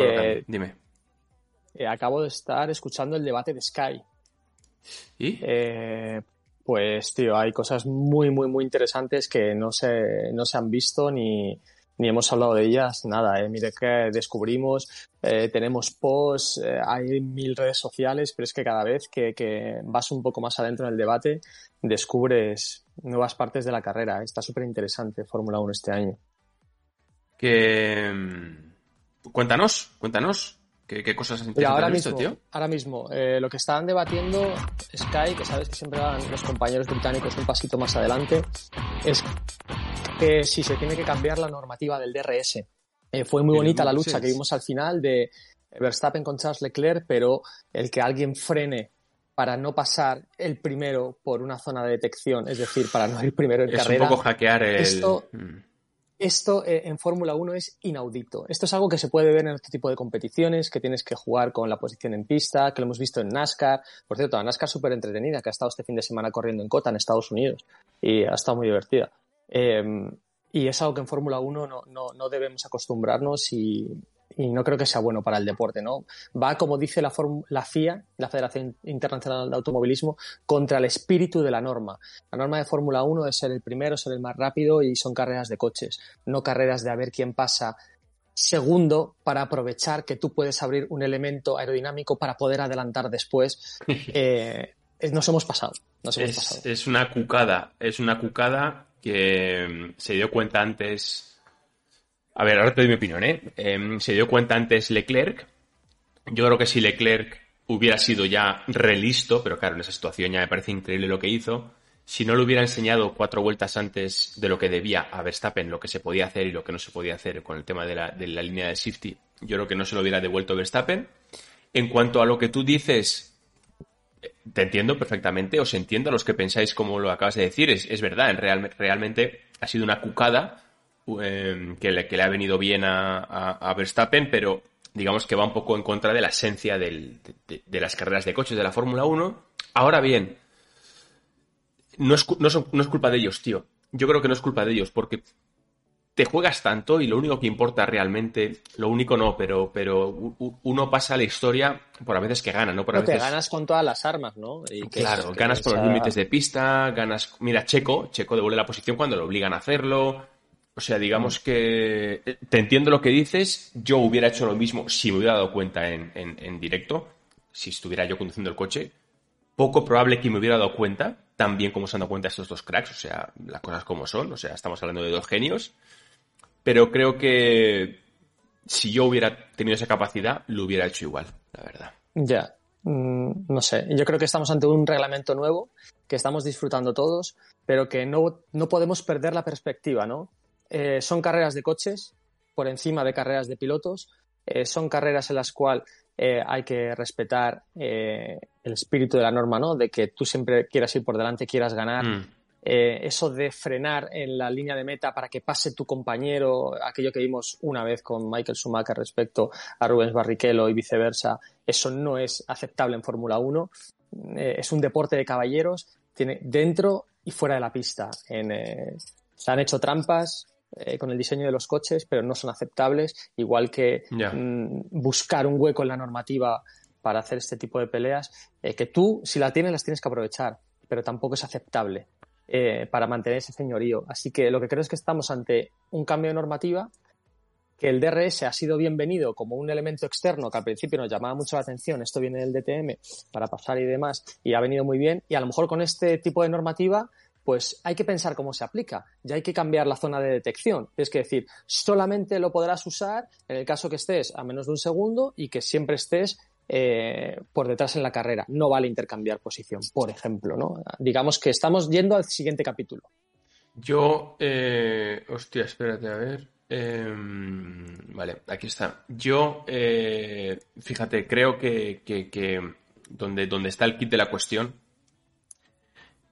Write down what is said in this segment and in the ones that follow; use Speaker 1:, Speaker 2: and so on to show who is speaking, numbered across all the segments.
Speaker 1: eh, dime.
Speaker 2: Eh, acabo de estar escuchando el debate de Sky.
Speaker 1: ¿Y?
Speaker 2: Eh, pues, tío, hay cosas muy, muy, muy interesantes que no se, no se han visto ni, ni hemos hablado de ellas, nada, eh. mire que descubrimos, eh, tenemos posts, eh, hay mil redes sociales, pero es que cada vez que, que, vas un poco más adentro en el debate, descubres nuevas partes de la carrera. Está súper interesante Fórmula 1 este año.
Speaker 1: Que... Mm, cuéntanos, cuéntanos. ¿Qué, cosas interesantes
Speaker 2: ahora
Speaker 1: has
Speaker 2: visto,
Speaker 1: mismo, tío?
Speaker 2: Ahora mismo, eh, lo que estaban debatiendo Sky, que sabes que siempre van los compañeros británicos un pasito más adelante, es que si se tiene que cambiar la normativa del DRS. Eh, fue muy bonita la lucha que vimos al final de Verstappen con Charles Leclerc, pero el que alguien frene para no pasar el primero por una zona de detección, es decir, para no ir primero en
Speaker 1: es
Speaker 2: carrera.
Speaker 1: un poco hackear el...
Speaker 2: Esto, esto eh, en Fórmula 1 es inaudito. Esto es algo que se puede ver en otro tipo de competiciones, que tienes que jugar con la posición en pista, que lo hemos visto en NASCAR. Por cierto, la NASCAR súper entretenida, que ha estado este fin de semana corriendo en Cota, en Estados Unidos, y ha estado muy divertida. Eh, y es algo que en Fórmula 1 no, no, no, debemos acostumbrarnos y, y, no creo que sea bueno para el deporte, ¿no? Va, como dice la, la FIA, la Federación Internacional de Automovilismo, contra el espíritu de la norma. La norma de Fórmula 1 es ser el primero, ser el más rápido y son carreras de coches, no carreras de a ver quién pasa segundo para aprovechar que tú puedes abrir un elemento aerodinámico para poder adelantar después. Eh, nos hemos pasado. Nos hemos
Speaker 1: es,
Speaker 2: pasado.
Speaker 1: es una cucada, es una cucada que se dio cuenta antes. A ver, ahora te doy mi opinión, ¿eh? eh se dio cuenta antes Leclerc. Yo creo que si Leclerc hubiera sido ya relisto, pero claro, en esa situación ya me parece increíble lo que hizo. Si no le hubiera enseñado cuatro vueltas antes de lo que debía a Verstappen, lo que se podía hacer y lo que no se podía hacer con el tema de la, línea de safety, yo creo que no se lo hubiera devuelto Verstappen. En cuanto a lo que tú dices, te entiendo perfectamente, os entiendo a los que pensáis como lo acabas de decir, es, verdad, real, realmente ha sido una cucada eh, que, le, que, le, ha venido bien a, a, a, Verstappen, pero digamos que va un poco en contra de la esencia del, de, de, las carreras de coches de la Fórmula 1. Ahora bien, no es, no, son, no es culpa de ellos, tío. Yo creo que no es culpa de ellos, porque te juegas tanto y lo único que importa realmente, lo único no, pero, pero uno pasa la historia por a veces que gana, ¿no? Por a veces...
Speaker 2: te ganas con todas las armas, ¿no?
Speaker 1: Y que claro, es, ganas por esa... los límites de pista, ganas... Mira, Checo, Checo devuelve la posición cuando lo obligan a hacerlo. O sea, digamos que te entiendo lo que dices, yo hubiera hecho lo mismo si me hubiera dado cuenta en, en, en directo, si estuviera yo conduciendo el coche. Poco probable que me hubiera dado cuenta, tan bien como se han dado cuenta estos dos cracks, o sea, las cosas como son, o sea, estamos hablando de dos genios pero creo que si yo hubiera tenido esa capacidad, lo hubiera hecho igual, la verdad.
Speaker 2: Ya, mm, no sé, yo creo que estamos ante un reglamento nuevo que estamos disfrutando todos, pero que no, no podemos perder la perspectiva, ¿no? Eh, son carreras de coches por encima de carreras de pilotos, eh, son carreras en las cuales eh, hay que respetar el espíritu de la norma, ¿no? De que tú siempre quieras ir por delante, quieras ganar. Mm eso de frenar en la línea de meta para que pase tu compañero, aquello que vimos una vez con Michael Schumacher respecto a Rubens Barrichello y viceversa, eso no es aceptable en Fórmula 1. Eh, es un deporte de caballeros, tiene dentro y fuera de la pista. En, se han hecho trampas, eh, con el diseño de los coches, pero no son aceptables, igual que
Speaker 1: yeah.
Speaker 2: mmm, buscar un hueco en la normativa para hacer este tipo de peleas, eh, que tú, si la tienes, las tienes que aprovechar, pero tampoco es aceptable eh, para mantener ese señorío. Así que lo que creo es que estamos ante un cambio de normativa, que el DRS ha sido bienvenido como un elemento externo que al principio nos llamaba mucho la atención, esto viene del DTM para pasar y demás, y ha venido muy bien, y a lo mejor con este tipo de normativa pues hay que pensar cómo se aplica. Ya hay que cambiar la zona de detección. Es que decir, solamente lo podrás usar en el caso que estés a menos de un segundo y que siempre estés eh, por detrás en la carrera. No vale intercambiar posición, por ejemplo. ¿no? Digamos que estamos yendo al siguiente capítulo.
Speaker 1: Yo, eh, hostia, espérate a ver. Eh, vale, aquí está. Yo, eh, fíjate, creo que, que, que donde, donde está el kit de la cuestión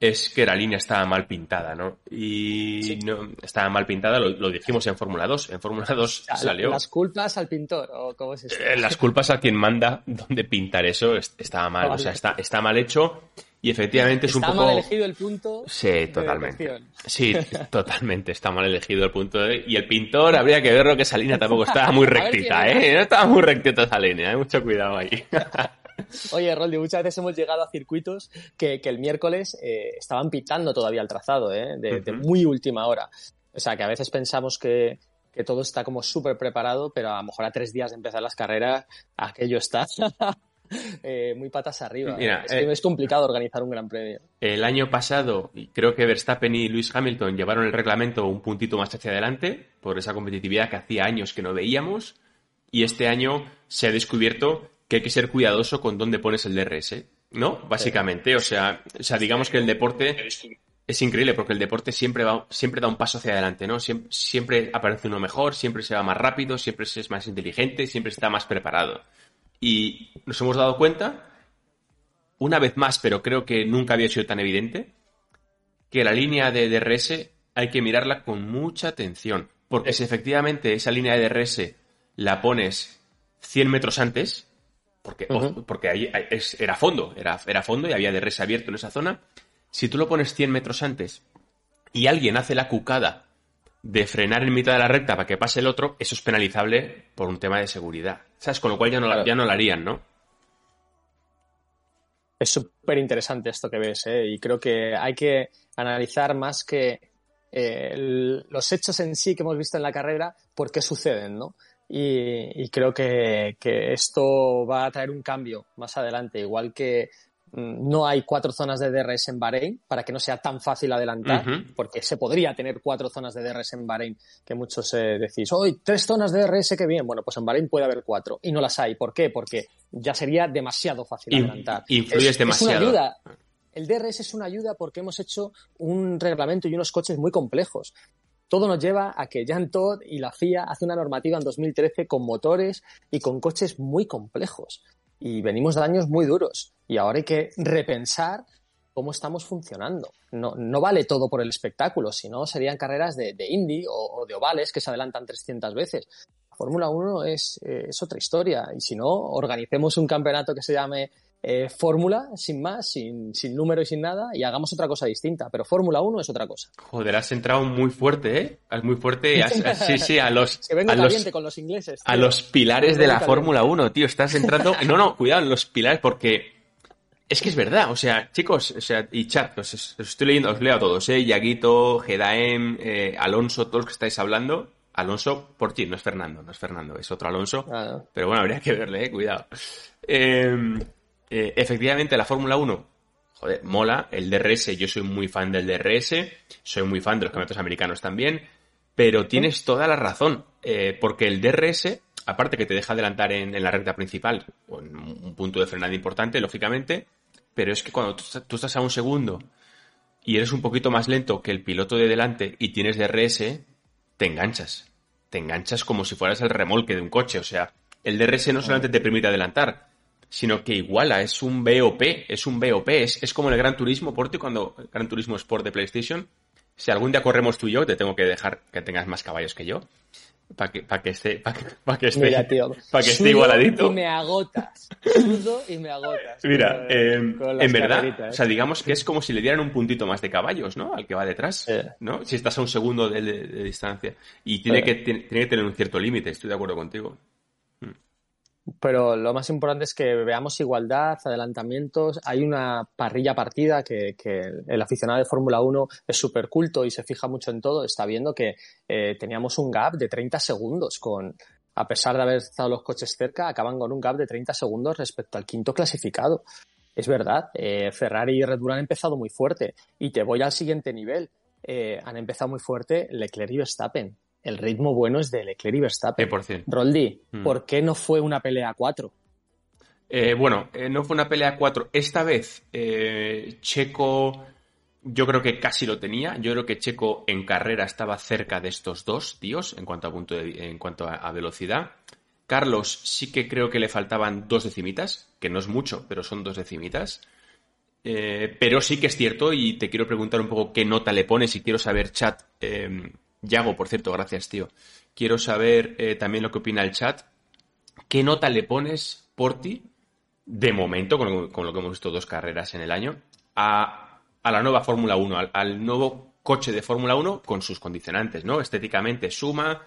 Speaker 1: es que la línea estaba mal pintada, ¿no? Y sí. no, estaba mal pintada, lo, lo dijimos en Fórmula 2. En Fórmula 2
Speaker 2: o sea,
Speaker 1: salió.
Speaker 2: ¿Las culpas al pintor o cómo es esto?
Speaker 1: Eh, las culpas a quien manda donde pintar eso estaba mal. Vale. O sea, está, está mal hecho. Y efectivamente es un
Speaker 2: Está
Speaker 1: poco.
Speaker 2: mal elegido el punto.
Speaker 1: Sí,
Speaker 2: de
Speaker 1: totalmente.
Speaker 2: detección.
Speaker 1: Sí, totalmente. Está mal elegido el punto de... Y el pintor, habría que verlo que esa línea tampoco estaba muy rectita, ¿eh? No estaba muy rectita esa línea, ¿eh? Mucho cuidado ahí.
Speaker 2: Oye, Roldi, muchas veces hemos llegado a circuitos que, que el miércoles eh, estaban pitando todavía el trazado, ¿eh? de, muy última hora. O sea, que a veces pensamos que, que todo está como súper preparado, pero a lo mejor a tres días de empezar las carreras, aquello está eh, muy patas arriba.
Speaker 1: Mira,
Speaker 2: es, que
Speaker 1: eh,
Speaker 2: es complicado organizar un gran premio.
Speaker 1: El año pasado, creo que Verstappen y Lewis Hamilton llevaron el reglamento un puntito más hacia adelante por esa competitividad que hacía años que no veíamos. Y este año se ha descubierto que hay que ser cuidadoso con dónde pones el DRS, ¿no? Básicamente, o sea, o sea, digamos que el deporte es increíble porque el deporte siempre va, siempre da un paso hacia adelante, ¿no? Siempre, siempre aparece uno mejor, siempre se va más rápido, siempre se es más inteligente, siempre está más preparado. Y nos hemos dado cuenta, una vez más, pero creo que nunca había sido tan evidente, que la línea de DRS hay que mirarla con mucha atención. Porque si efectivamente esa línea de DRS la pones 100 metros antes, porque, porque ahí es- era fondo, era, era fondo y había DRS abierto en esa zona, si tú lo pones 100 metros antes y alguien hace la cucada de frenar en mitad de la recta para que pase el otro, eso es penalizable por un tema de seguridad. ¿Sabes? Con lo cual ya no,
Speaker 2: Claro.
Speaker 1: ya no lo harían, ¿no?
Speaker 2: Es súper interesante esto que ves, ¿eh? y creo que hay que analizar más que eh, los hechos en sí que hemos visto en la carrera, por qué suceden, ¿no? Y, y creo que, que esto va a traer un cambio más adelante, igual que mm, no hay cuatro zonas de DRS en Bahrein para que no sea tan fácil adelantar, porque se podría tener cuatro zonas de DRS en Bahrein, que muchos eh, decís, hoy tres zonas de DRS, qué bien. Bueno, pues en Bahrein puede haber cuatro y no las hay. ¿Por qué? Porque ya sería demasiado fácil
Speaker 1: In-
Speaker 2: adelantar.
Speaker 1: influyes
Speaker 2: Es-
Speaker 1: demasiado.
Speaker 2: Es una ayuda. El DRS es una ayuda porque hemos hecho un reglamento y unos coches muy complejos. Todo nos lleva a que Jan Todd y la FIA hace una normativa en 2013 con motores y con coches muy complejos. Y venimos de años muy duros. Y ahora hay que repensar cómo estamos funcionando. No, no vale todo por el espectáculo, sino serían carreras de, de Indy o, de ovales que se adelantan 300 veces. La Fórmula 1 es, eh, es otra historia. Y si no, organicemos un campeonato que se llame eh, Fórmula, sin más, sin, sin número y sin nada, y hagamos otra cosa distinta. Pero Fórmula 1 es otra cosa.
Speaker 1: Joder, has entrado muy fuerte, ¿eh? Muy fuerte. has- sí, sí, a los,
Speaker 2: Es que vengo
Speaker 1: a los,
Speaker 2: con los ingleses.
Speaker 1: a los pilares de la. Fórmula 1, tío. Estás entrando. No, no, cuidado, en los pilares, porque es que es verdad. O sea, chicos, o sea, y chat, os, os estoy leyendo, os leo a todos, ¿eh? Yaguito, Gedaem, eh, Alonso, todos los que estáis hablando. Alonso, por ti, no es Fernando, no es Fernando, es otro Alonso.
Speaker 2: Ah, no.
Speaker 1: Pero bueno, habría que verle, eh, cuidado. Eh, eh, efectivamente, la Fórmula 1, joder, mola. El DRS, yo soy muy fan del DRS, soy muy fan de los campeonatos americanos también, pero tienes toda la razón, eh, porque el DRS, aparte que te deja adelantar en, en la recta principal, o en un punto de frenada importante, lógicamente, pero es que cuando tú, tú estás a un segundo y eres un poquito más lento que el piloto de delante y tienes DRS, te enganchas. Te enganchas como si fueras el remolque de un coche. O sea, el DRS no solamente te permite adelantar, sino que iguala, es un BOP, es un BOP, es, es como el Gran Turismo, Porti, cuando el Gran Turismo Sport de PlayStation. Si algún día corremos tú y yo, te tengo que dejar que tengas más caballos que yo. Para que, para que esté, para que, esté,
Speaker 2: Mira, tío.
Speaker 1: que esté igualadito.
Speaker 2: Y me agotas. Sudo y me agotas.
Speaker 1: Mira, eh, en verdad,
Speaker 2: carreritas.
Speaker 1: o sea, digamos que es como si le dieran un puntito más de caballos, ¿no? Al que va detrás. ¿no? Si estás a un segundo de, de- de distancia. Y tiene, que, tiene, tiene que tener un cierto límite, estoy de acuerdo contigo.
Speaker 2: Pero lo más importante es que veamos igualdad, adelantamientos. Hay una parrilla partida que, el aficionado de Fórmula 1 es súper culto y se fija mucho en todo. Está viendo que eh, teníamos un gap de 30 segundos con, a pesar de haber estado los coches cerca, acaban con un gap de 30 segundos respecto al quinto clasificado. Es verdad, eh, Ferrari y Red Bull han empezado muy fuerte. Y te voy al siguiente nivel. Eh, han empezado muy fuerte Leclerc y Verstappen. El ritmo bueno es de Leclerc y Verstappen.
Speaker 1: 100%.
Speaker 2: Roldi,
Speaker 1: Mm.
Speaker 2: ¿por qué no fue una pelea a cuatro?
Speaker 1: Eh, bueno, eh, no fue una pelea a cuatro. Esta vez, eh, Checo, yo creo que casi lo tenía. Yo creo que Checo en carrera estaba cerca de estos dos tíos en cuanto a punto de- en cuanto a, a velocidad. Carlos sí que creo que le faltaban dos decimitas, que no es mucho, pero son dos decimitas. Eh, pero sí que es cierto, y te quiero preguntar un poco qué nota le pones, y quiero saber, chat, eh, Yago, por cierto, gracias, tío. Quiero saber eh, también lo que opina el chat. ¿Qué nota le pones, Porti, de momento, con, lo- con lo que hemos visto dos carreras en el año, a, la nueva Fórmula 1, al, nuevo coche de Fórmula 1 con sus condicionantes, ¿no? Estéticamente suma,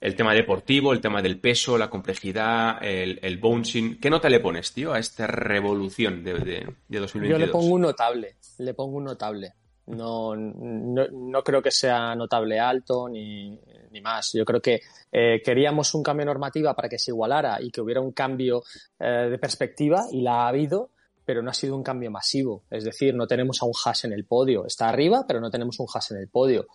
Speaker 1: el tema deportivo, el tema del peso, la complejidad, el, el bouncing. ¿Qué nota le pones, tío, a esta revolución de, de, de 2022?
Speaker 2: Yo le pongo un notable, le pongo un notable. No, no, creo que sea notable alto ni, ni más. Yo creo que eh, queríamos un cambio normativa para que se igualara y que hubiera un cambio eh, de perspectiva y la ha habido, pero no ha sido un cambio masivo. Es decir, no tenemos a un Haas en el podio. Está arriba, pero no tenemos un Haas en el podio.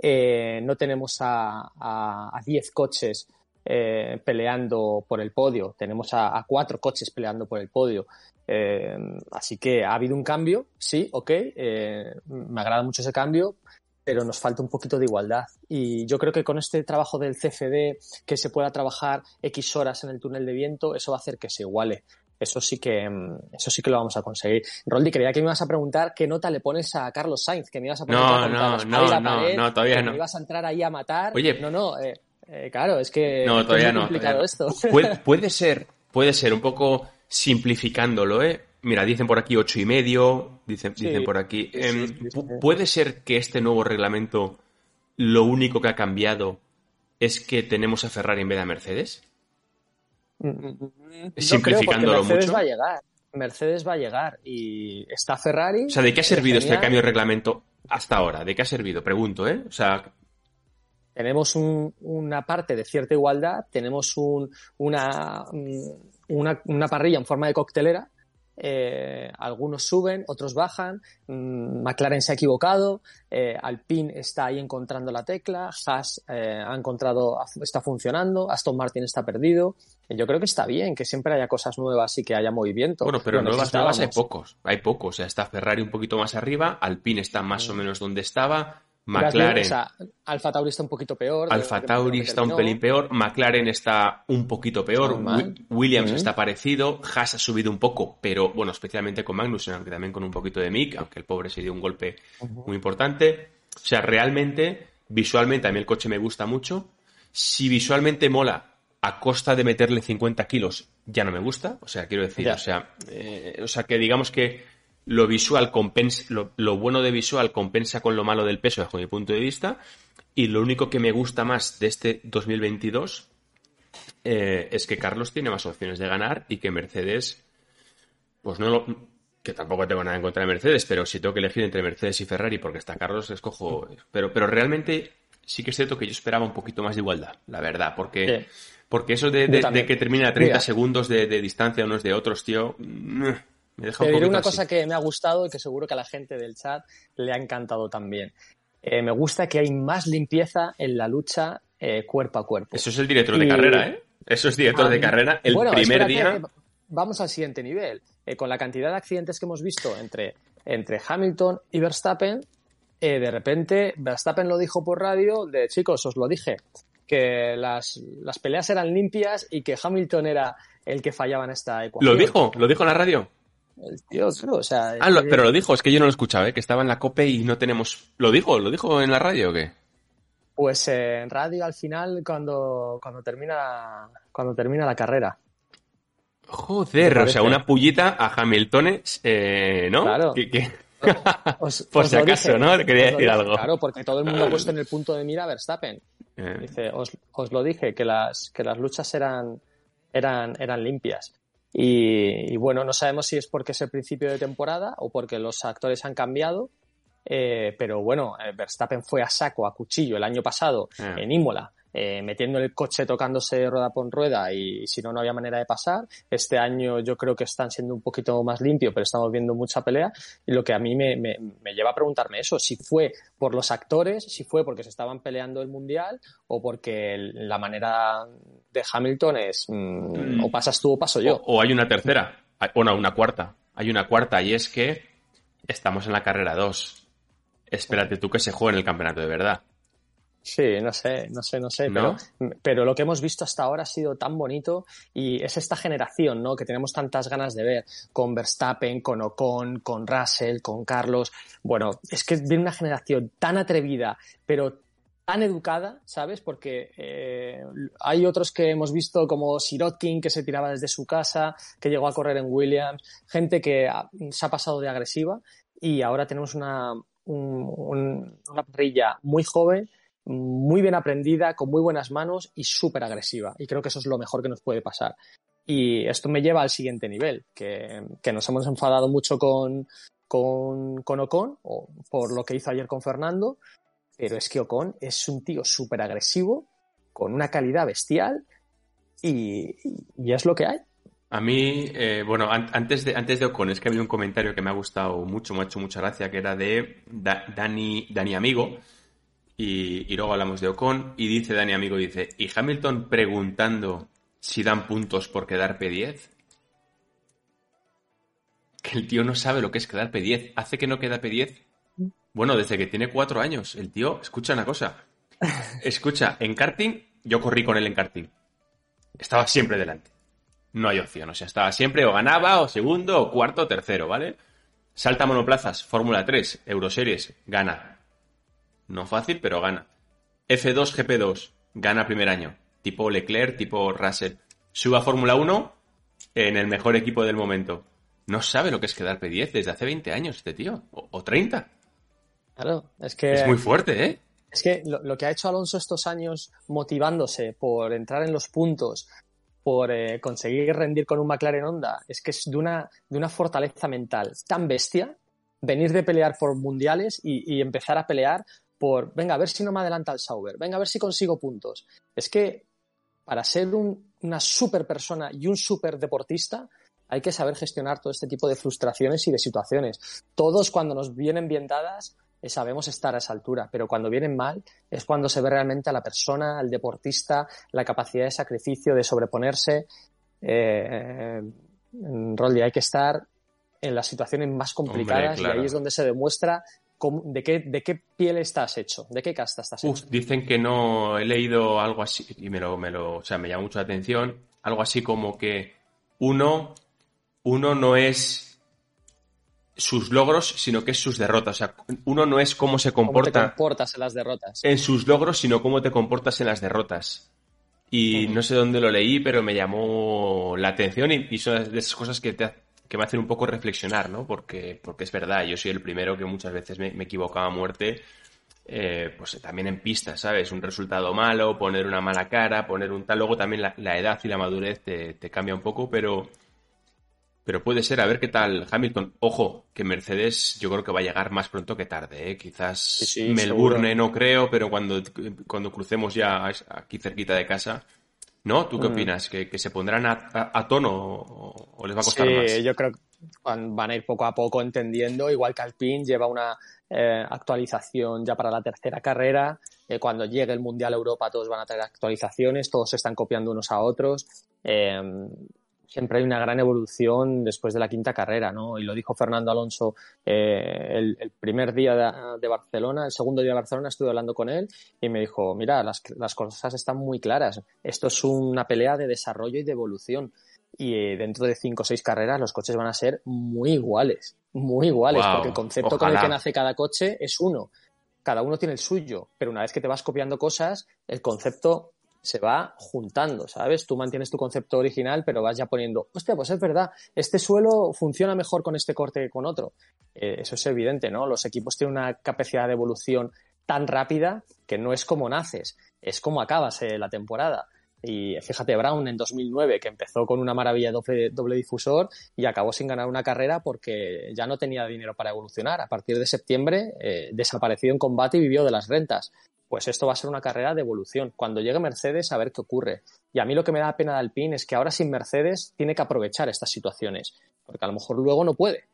Speaker 2: Eh, no tenemos a 10 coches peleando por el podio, tenemos a, cuatro coches peleando por el podio. Eh, así que ha habido un cambio, sí, ok, me agrada mucho ese cambio, pero nos falta un poquito de igualdad. Y yo creo que con este trabajo del CFD, que se pueda trabajar X horas en el túnel de viento, eso va a hacer que se iguale. Eso sí que, mm, eso sí que lo vamos a conseguir. Roldi, creía que me ibas a preguntar qué nota le pones a Carlos Sainz, que me ibas a
Speaker 1: preguntar. No, no, no, no, no, todavía no.
Speaker 2: Me ibas a entrar ahí a matar.
Speaker 1: Oye,
Speaker 2: no, no, eh, eh, claro, es que
Speaker 1: no, todavía no.
Speaker 2: complicado esto.
Speaker 1: Puede, ser, puede ser un poco simplificándolo, ¿eh? Mira, dicen por aquí ocho y medio, dicen, dicen por aquí. Em, puede ser que este nuevo reglamento lo único que ha cambiado es que tenemos a Ferrari en vez de a Mercedes.
Speaker 2: Simplificándolo Mercedes va a llegar. Mercedes va a llegar y está Ferrari.
Speaker 1: O sea, ¿de qué ha servido este cambio de reglamento hasta ahora? ¿De qué ha servido? Pregunto, ¿eh? O sea.
Speaker 2: Tenemos una parte de cierta igualdad, tenemos una, una parrilla en forma de coctelera eh, algunos suben, otros bajan, mm, McLaren se ha equivocado, eh, Alpine está ahí encontrando la tecla, Haas eh, ha encontrado, está funcionando, Aston Martin está perdido. Yo creo que está bien que siempre haya cosas nuevas y que haya movimiento.
Speaker 1: Bueno, pero nuevas, nuevas hay pocos, hay pocos. O sea, está Ferrari un poquito más arriba, Alpine está más o mm. menos donde estaba, McLaren.
Speaker 2: Alfa Tauri está un poquito peor.
Speaker 1: Alfa Tauri está un pelín peor. McLaren está un poquito peor. Williams está parecido. Haas ha subido un poco, pero bueno, especialmente con Magnussen, aunque también con un poquito de Mick, aunque el pobre se dio un golpe muy importante. O sea, realmente, visualmente a mí el coche me gusta mucho. Si visualmente mola a costa de meterle 50 kilos, ya no me gusta. O sea, quiero decir, o sea, eh, o sea, que digamos que lo visual compensa, lo, bueno de visual compensa con lo malo del peso, desde mi punto de vista. Y lo único que me gusta más de este 2022 eh, es que Carlos tiene más opciones de ganar y que Mercedes, pues no lo, que tampoco tengo nada en contra de Mercedes, pero si tengo que elegir entre Mercedes y Ferrari porque está Carlos, escojo. Pero, pero realmente sí que es cierto que yo esperaba un poquito más de igualdad, la verdad, porque, porque eso de, que termine a 30 segundos de, de, distancia unos de otros, tío. Mm,
Speaker 2: te diré una cosa que me ha gustado y que seguro que a la gente del chat le ha encantado también. Eh, me gusta que hay más limpieza en la lucha eh, cuerpo a cuerpo.
Speaker 1: Eso es el director de carrera, ¿eh? Eso es director de carrera. El primer día.
Speaker 2: Vamos al siguiente nivel. Eh, con la cantidad de accidentes que hemos visto entre, entre Hamilton y Verstappen, de repente Verstappen lo dijo por radio: de chicos, os lo dije, que las, las peleas eran limpias y que Hamilton era el que fallaba en esta ecuación.
Speaker 1: ¿Lo dijo? ¿Lo dijo en la radio?
Speaker 2: El tío, o sea...
Speaker 1: Ah, pero lo dijo, es que yo no lo escuchaba, ¿eh? que estaba en la COPE y no tenemos... ¿Lo dijo? ¿Lo dijo en la radio o qué?
Speaker 2: Pues en radio al final cuando, cuando, termina, cuando termina la carrera.
Speaker 1: Joder, o sea, una pullita a Hamilton, eh, ¿no?
Speaker 2: Claro.
Speaker 1: Por si acaso, ¿no? Le quería decir algo.
Speaker 2: Claro, porque todo el mundo ha puesto en el punto de mira a Verstappen. Eh. Dice, os, os, lo dije, que las, que las luchas eran, eran, eran limpias. Y, bueno, no sabemos si es porque es el principio de temporada o porque los actores han cambiado, eh, pero bueno, eh, Verstappen fue a saco, a cuchillo el año pasado ah. en Imola eh, metiendo el coche tocándose rueda por rueda y si no, no había manera de pasar. Este año yo creo que están siendo un poquito más limpios, pero estamos viendo mucha pelea. Y lo que a mí me, me, lleva a preguntarme eso, si fue por los actores, si fue porque se estaban peleando el Mundial o porque la manera de Hamilton es mm, o pasas tú o paso yo.
Speaker 1: O, hay una tercera, bueno, una cuarta. Hay una cuarta y es que estamos en la carrera 2. Espérate tú que se juegue en el campeonato de verdad.
Speaker 2: Sí, no sé, no sé, no sé, Pero, pero lo que hemos visto hasta ahora ha sido tan bonito y es esta generación, ¿no? Que tenemos tantas ganas de ver con Verstappen, con Ocon, con Russell, con Carlos. Bueno, es que viene una generación tan atrevida, pero tan educada, ¿sabes? Porque eh, hay otros que hemos visto como Sirotkin que se tiraba desde su casa, que llegó a correr en Williams, gente que se ha pasado de agresiva y ahora tenemos una, una parrilla muy joven, muy bien aprendida, con muy buenas manos y súper agresiva. Y creo que eso es lo mejor que nos puede pasar. Y esto me lleva al siguiente nivel, que, nos hemos enfadado mucho con, con, con Ocon, o por lo que hizo ayer con Fernando, pero es que Ocon es un tío súper agresivo, con una calidad bestial, y, es lo que hay.
Speaker 1: A mí, eh, bueno, antes de, antes de Ocon, es que había un comentario que me ha gustado mucho, me ha hecho mucha gracia, que era de Dani, Dani Amigo, y, luego hablamos de Ocon, y dice Dani Amigo, dice, ¿y Hamilton preguntando si dan puntos por quedar P10? Que el tío no sabe lo que es quedar P10. ¿Hace que no queda P10? Bueno, desde que tiene cuatro años. El tío, escucha una cosa. Escucha, en karting, yo corrí con él en karting. Estaba siempre delante. No hay opción. O sea, estaba siempre o ganaba, o segundo, o cuarto, o tercero, ¿vale? Salta monoplazas, Fórmula 3, Euroseries, gana. No fácil, pero gana. F2, GP2, gana primer año. Tipo Leclerc, tipo Russell. Suba Fórmula 1 en el mejor equipo del momento. No sabe lo que es quedar P10 desde hace 20 años este tío. O, o 30.
Speaker 2: Claro, es que.
Speaker 1: Es muy fuerte, ¿eh?
Speaker 2: Es que lo, que ha hecho Alonso estos años motivándose por entrar en los puntos, por eh, conseguir rendir con un McLaren Honda, es que es de una, de una fortaleza mental tan bestia venir de pelear por mundiales y, empezar a pelear por, venga, a ver si no me adelanta el Sauber, venga, a ver si consigo puntos. Es que para ser una super persona y un super deportista, hay que saber gestionar todo este tipo de frustraciones y de situaciones. Todos cuando nos vienen bien dadas, sabemos estar a esa altura, pero cuando vienen mal es cuando se ve realmente a la persona, al deportista, la capacidad de sacrificio, de sobreponerse. Eh, en hay que estar en las situaciones más complicadas y ahí es donde se demuestra de, qué, de qué piel estás hecho, de qué casta estás hecho.
Speaker 1: Dicen que no, he leído algo así y me lo, me lo, o sea, me llama mucho la atención, algo así como que uno, uno no es sus logros, sino que es sus derrotas. O sea, uno no es cómo se comporta.
Speaker 2: ¿Cómo te comportas en las derrotas?
Speaker 1: En sus logros, sino cómo te comportas en las derrotas. Y no sé dónde lo leí, pero me llamó la atención y, son de esas cosas que, te, que me hacen un poco reflexionar, ¿no? Porque, porque es verdad, yo soy el primero que muchas veces me, equivocaba a muerte, eh, pues también en pistas, ¿sabes? Un resultado malo, poner una mala cara, poner un tal. Luego también la, edad y la madurez te, te cambia un poco, pero pero puede ser, a ver qué tal Hamilton. Ojo, que Mercedes yo creo que va a llegar más pronto que tarde. ¿eh? Quizás Melbourne no creo, pero cuando, cuando crucemos ya aquí cerquita de casa. ¿No? ¿Tú qué mm. opinas? ¿Que, se pondrán a, tono o, les va a costar más?
Speaker 2: Sí, yo creo que van a ir poco a poco entendiendo. Igual que Alpine lleva una eh, actualización ya para la tercera carrera. Eh, cuando llegue el Mundial Europa todos van a tener actualizaciones, todos se están copiando unos a otros. Eh, siempre hay una gran evolución después de la quinta carrera, ¿no? Y lo dijo Fernando Alonso eh, el, primer día de, Barcelona, el segundo día de Barcelona estuve hablando con él y me dijo, mira, las, las cosas están muy claras. Esto es una pelea de desarrollo y de evolución. Y eh, dentro de cinco o seis carreras los coches van a ser muy iguales, muy iguales, porque el concepto con el que nace cada coche es uno. Cada uno tiene el suyo, pero una vez que te vas copiando cosas, el concepto se va juntando, ¿sabes? Tú mantienes tu concepto original, pero vas ya poniendo, hostia, pues es verdad, este suelo funciona mejor con este corte que con otro. Eh, eso es evidente, ¿no? Los equipos tienen una capacidad de evolución tan rápida que no es como naces, es como acabas la temporada. Y fíjate, Brown en 2009, que empezó con una maravilla doble, doble, difusor y acabó sin ganar una carrera porque ya no tenía dinero para evolucionar. A partir de septiembre, eh, desapareció en combate y vivió de las rentas pues esto va a ser una carrera de evolución. Cuando llegue Mercedes, a ver qué ocurre. Y a mí lo que me da pena de Alpine es que ahora sin Mercedes tiene que aprovechar estas situaciones, porque a lo mejor luego no puede.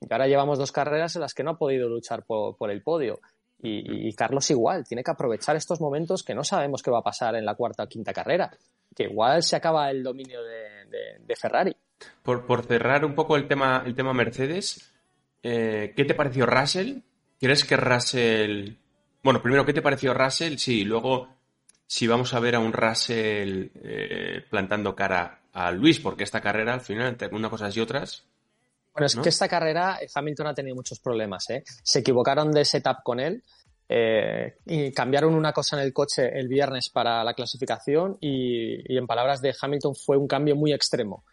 Speaker 2: Y ahora llevamos dos carreras en las que no ha podido luchar por, el podio. Y, Carlos igual, tiene que aprovechar estos momentos que no sabemos qué va a pasar en la cuarta o quinta carrera, que igual se acaba el dominio de, Ferrari.
Speaker 1: Por, cerrar un poco el tema, el tema Mercedes, eh, ¿qué te pareció Russell? ¿Crees que Russell bueno, primero, ¿qué te pareció Russell? Sí, luego, si vamos a ver a un Russell eh, plantando cara a Luis, porque esta carrera, al final, entre unas cosas y otras.
Speaker 2: Bueno, es que esta carrera eh, Hamilton ha tenido muchos problemas. ¿eh? Se equivocaron de setup con él. Eh, y cambiaron una cosa en el coche el viernes para la clasificación y, y, en palabras de Hamilton fue un cambio muy extremo.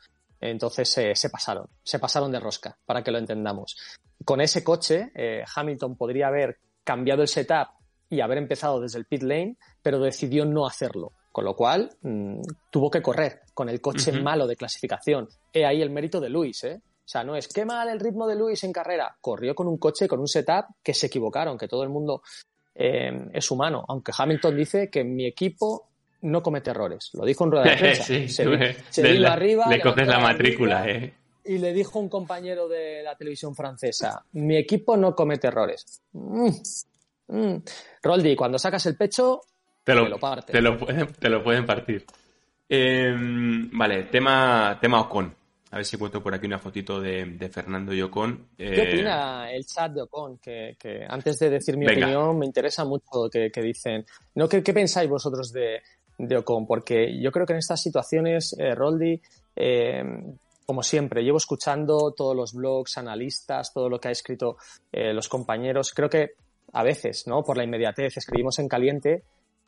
Speaker 2: Entonces se pasaron, se pasaron de rosca, para que lo entendamos. Con ese coche, eh, Hamilton podría haber cambiado el setup y haber empezado desde el pit lane, pero decidió no hacerlo. Con lo cual, mm, tuvo que correr con el coche malo de clasificación. He ahí el mérito de Luis, ¿eh? O sea, no es qué mal el ritmo de Luis en carrera. Corrió con un coche, con un setup que se equivocaron, que todo el mundo eh, es humano. Aunque Hamilton dice que mi equipo no comete errores. Lo dijo en rueda de prensa.
Speaker 1: sí, se, arriba. Le coges la matrícula, ¿eh?
Speaker 2: Y le dijo un compañero de la televisión francesa: Mi equipo no comete errores. Mm, mm. Roldi, cuando sacas el pecho,
Speaker 1: te lo, te lo, pueden, te lo pueden partir. Em, vale, tema, tema Ocon. A ver si encuentro por aquí una fotito de, Fernando y Ocon.
Speaker 2: ¿Qué eh, opina el chat de Ocon? Que, antes de decir mi opinión, me interesa mucho que, que dicen. ¿no? ¿Qué, pensáis vosotros de, de, Ocon? Porque yo creo que en estas situaciones, eh, Roldi, eh, como siempre, llevo escuchando todos los blogs, analistas, todo lo que ha escrito eh, los compañeros. Creo que a veces, ¿no? Por la inmediatez, escribimos en caliente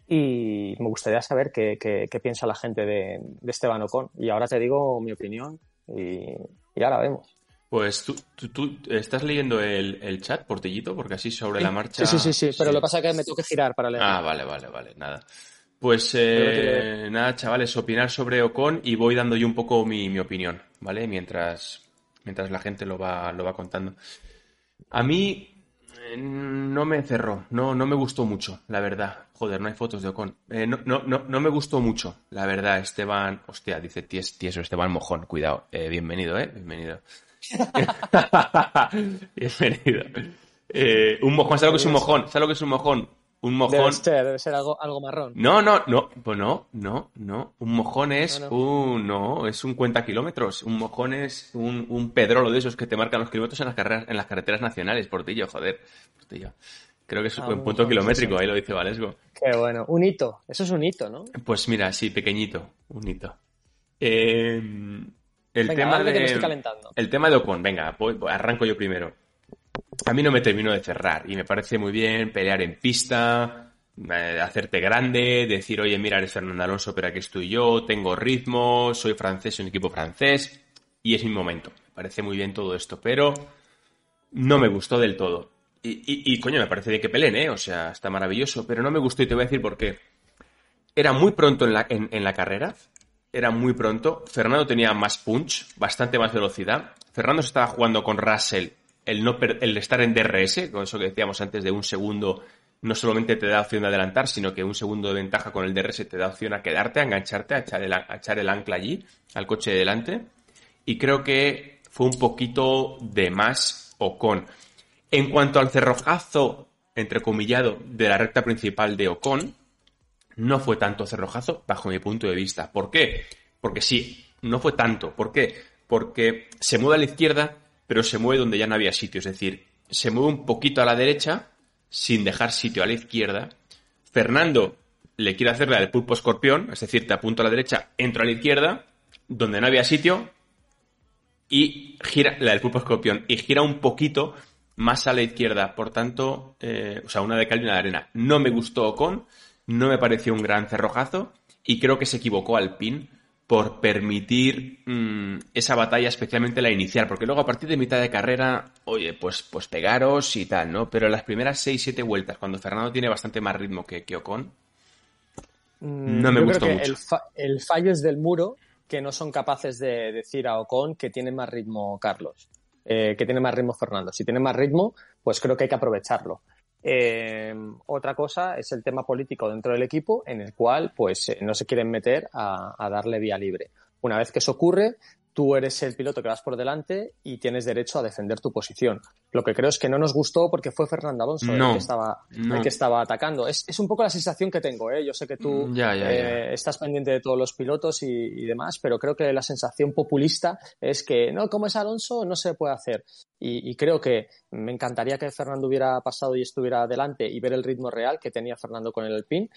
Speaker 2: y me gustaría saber qué, piensa la gente de, Esteban Ocon. Y ahora te digo mi opinión y, ahora vemos.
Speaker 1: Pues tú, tú, estás leyendo el, chat, Portillito, porque así sobre la marcha.
Speaker 2: Sí, sí, sí, pero lo que pasa es que me tengo que girar para leer.
Speaker 1: Ah, vale, vale, vale, nada. Pues eh, nada, chavales, opinar sobre Ocon y voy dando yo un poco mi, mi opinión, ¿vale? Mientras, mientras la gente lo va, lo va contando. A mí no me cerró, no, no me gustó mucho, la verdad. Joder, no hay fotos de Ocon. Eh, no, no, no, no, me gustó mucho, la verdad, Esteban. Hostia, dice tieso Esteban Mojón, cuidado. Eh, bienvenido, ¿eh? Bienvenido. bienvenido. Eh, un mojón, ¿sabes lo que es un mojón? ¿Sabes lo que es un mojón? Un mojón.
Speaker 2: Debe ser, debe ser algo, algo marrón.
Speaker 1: No, no, no, pues no, no, no. Un mojón es un, no, es un cuenta kilómetros. Un mojón es un, un pedrolo de esos que te marcan los kilómetros en las carreras, en las carreteras nacionales, Portillo, joder. Portillo. Creo que es un punto kilométrico, ahí lo dice Valesgo.
Speaker 2: Qué bueno, un hito, eso es un hito, ¿no?
Speaker 1: Pues mira, sí, pequeñito, un hito. Eh, el tema de. El tema de Ocon, venga, arranco yo primero a mí no me terminó de cerrar y me parece muy bien pelear en pista, eh, hacerte grande, decir, oye, mira, eres Fernando Alonso, pero aquí estoy yo, tengo ritmo, soy francés, soy un equipo francés y es mi momento. Me parece muy bien todo esto, pero no me gustó del todo. Y, coño, me parece bien que peleen, ¿eh? O sea, está maravilloso, pero no me gustó y te voy a decir por qué. Era muy pronto en la, en la carrera, era muy pronto. Fernando tenía más punch, bastante más velocidad. Fernando se estaba jugando con Russell el, estar en DRS, con eso que decíamos antes de un segundo, no solamente te da opción de adelantar, sino que un segundo de ventaja con el DRS te da opción a quedarte, a engancharte, a echar el, ancla allí, al coche de delante. Y creo que fue un poquito de más Ocon. En cuanto al cerrojazo, entrecomillado, de la recta principal de Ocon, no fue tanto cerrojazo bajo mi punto de vista. ¿Por qué? Porque sí, no fue tanto. ¿Por qué? Porque se mueve a la izquierda, pero se mueve donde ya no había sitio. Es decir, se mueve un poquito a la derecha sin dejar sitio a la izquierda. Fernando le quiere hacer la del pulpo escorpión, es decir, te apunto a la derecha, entro a la izquierda, donde no había sitio, y gira la del pulpo escorpión, y gira un poquito más a la izquierda. Por tanto, eh, o sea, una de cal y una de arena. No me gustó con, no me pareció un gran cerrojazo, y creo que se equivocó al pin por permitir mm, esa batalla, especialmente la inicial, porque luego a partir de mitad de carrera, oye, pues, pues pegaros y tal, ¿no? Pero las primeras 6-7 vueltas, cuando Fernando tiene bastante más ritmo que, que Ocon, mm, no me gustó mucho.
Speaker 2: El, fallo es del muro, que no son capaces de decir a Ocon que tiene más ritmo Carlos, eh, que tiene más ritmo Fernando. Si tiene más ritmo, pues creo que hay que aprovecharlo. Eh, otra cosa es el tema político dentro del equipo, en el cual pues eh, no se quieren meter a darle vía libre. Una vez que eso ocurre, tú eres el piloto que vas por delante y tienes derecho a defender tu posición. Lo que creo es que no nos gustó porque fue Fernando Alonso el, que estaba, el que estaba atacando. Es, un poco la sensación que tengo. ¿eh? Yo sé que tú
Speaker 1: mm, eh,
Speaker 2: estás pendiente de todos los pilotos y, demás, pero creo que la sensación populista es que no, como es Alonso, no se puede hacer. Y, y creo que me encantaría que Fernando hubiera pasado y estuviera adelante y ver el ritmo real que tenía Fernando con el Alpine,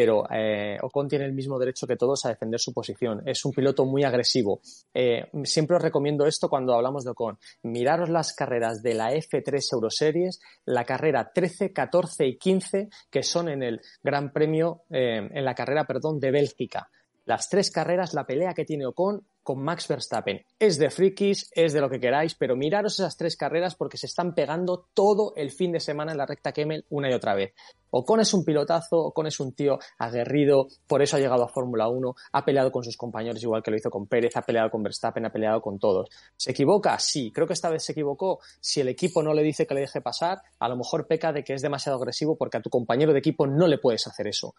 Speaker 2: pero eh, Ocon tiene el mismo derecho que todos a defender su posición. Es un piloto muy agresivo. Eh, siempre os recomiendo esto cuando hablamos de Ocon. Miraros las carreras de la F3 Euroseries, la carrera 13, 14 y 15, que son en el Gran Premio, eh, en la carrera, perdón, de Bélgica. Las tres carreras, la pelea que tiene Ocon con Max Verstappen. Es de frikis, es de lo que queráis, pero miraros esas tres carreras porque se están pegando todo el fin de semana en la recta Kemmel una y otra vez. Ocon es un pilotazo, Ocon es un tío aguerrido, por eso ha llegado a Fórmula 1, ha peleado con sus compañeros igual que lo hizo con Pérez, ha peleado con Verstappen, ha peleado con todos. ¿Se equivoca? Sí, creo que esta vez se equivocó. Si el equipo no le dice que le deje pasar, a lo mejor peca de que es demasiado agresivo porque a tu compañero de equipo no le puedes hacer eso.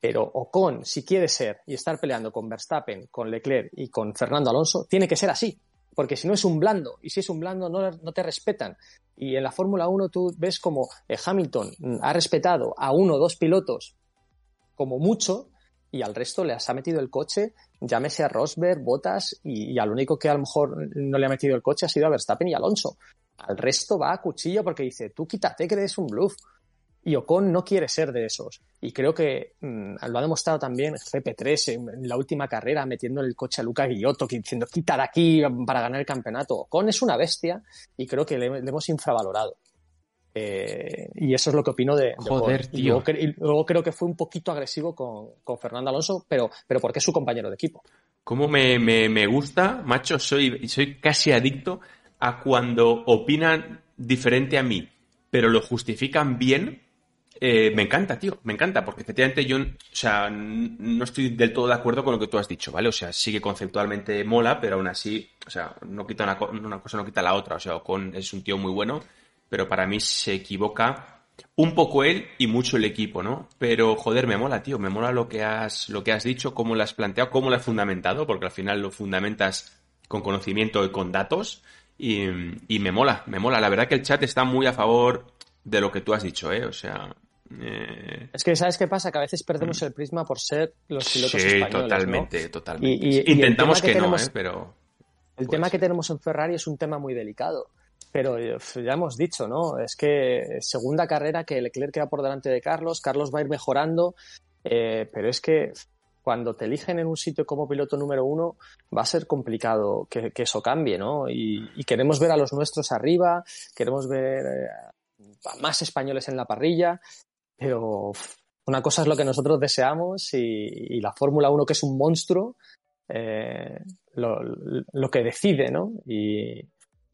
Speaker 2: Pero Ocon, si quiere ser y estar peleando con Verstappen, con Leclerc y con Fernando Alonso, tiene que ser así. Porque si no es un blando, y si es un blando no, te respetan. Y en la Fórmula 1 tú ves como eh, Hamilton ha respetado a uno o dos pilotos como mucho, y al resto le ha metido el coche, llámese a Rosberg, Bottas, y, y, al único que a lo mejor no le ha metido el coche ha sido a Verstappen y Alonso. Al resto va a cuchillo porque dice, tú quítate que eres un bluff. Y Ocon no quiere ser de esos. Y creo que mmm, lo ha demostrado también GP3 en, en, la última carrera, metiendo el coche a Luca Guillotto, diciendo quita de aquí para ganar el campeonato. Ocon es una bestia y creo que le, le hemos infravalorado. Eh, y eso es lo que opino de, de
Speaker 1: Joder,
Speaker 2: Ocon. Y luego, y luego, creo que fue un poquito agresivo con, con Fernando Alonso, pero, pero porque es su compañero de equipo.
Speaker 1: ¿Cómo me, me, me gusta, macho? Soy, soy casi adicto a cuando opinan diferente a mí, pero lo justifican bien eh, me encanta, tío, me encanta, porque efectivamente yo, o sea, no estoy del todo de acuerdo con lo que tú has dicho, ¿vale? O sea, sí que conceptualmente mola, pero aún así, o sea, no quita una, una cosa, no quita la otra. O sea, Ocon es un tío muy bueno, pero para mí se equivoca un poco él y mucho el equipo, ¿no? Pero joder, me mola, tío, me mola lo que has, lo que has dicho, cómo lo has planteado, cómo lo has fundamentado, porque al final lo fundamentas con conocimiento y con datos. Y, y me mola, me mola. La verdad que el chat está muy a favor de lo que tú has dicho, ¿eh? O sea, eh...
Speaker 2: Es que, ¿sabes qué pasa? Que a veces perdemos el prisma por ser los pilotos
Speaker 1: sí,
Speaker 2: españoles.
Speaker 1: totalmente,
Speaker 2: ¿no?
Speaker 1: totalmente.
Speaker 2: Y, y,
Speaker 1: Intentamos
Speaker 2: y
Speaker 1: que,
Speaker 2: tenemos,
Speaker 1: no, ¿eh? Pero.
Speaker 2: El tema que tenemos en Ferrari es un tema muy delicado. Pero ya hemos dicho, ¿no? Es que segunda carrera que Leclerc queda por delante de Carlos, Carlos va a ir mejorando, eh, pero es que cuando te eligen en un sitio como piloto número uno, va a ser complicado que, que eso cambie, ¿no? Y, y, queremos ver a los nuestros arriba, queremos ver eh, a más españoles en la parrilla, pero una cosa es lo que nosotros deseamos y, y la Fórmula 1, que es un monstruo, eh, lo, lo, que decide, ¿no? Y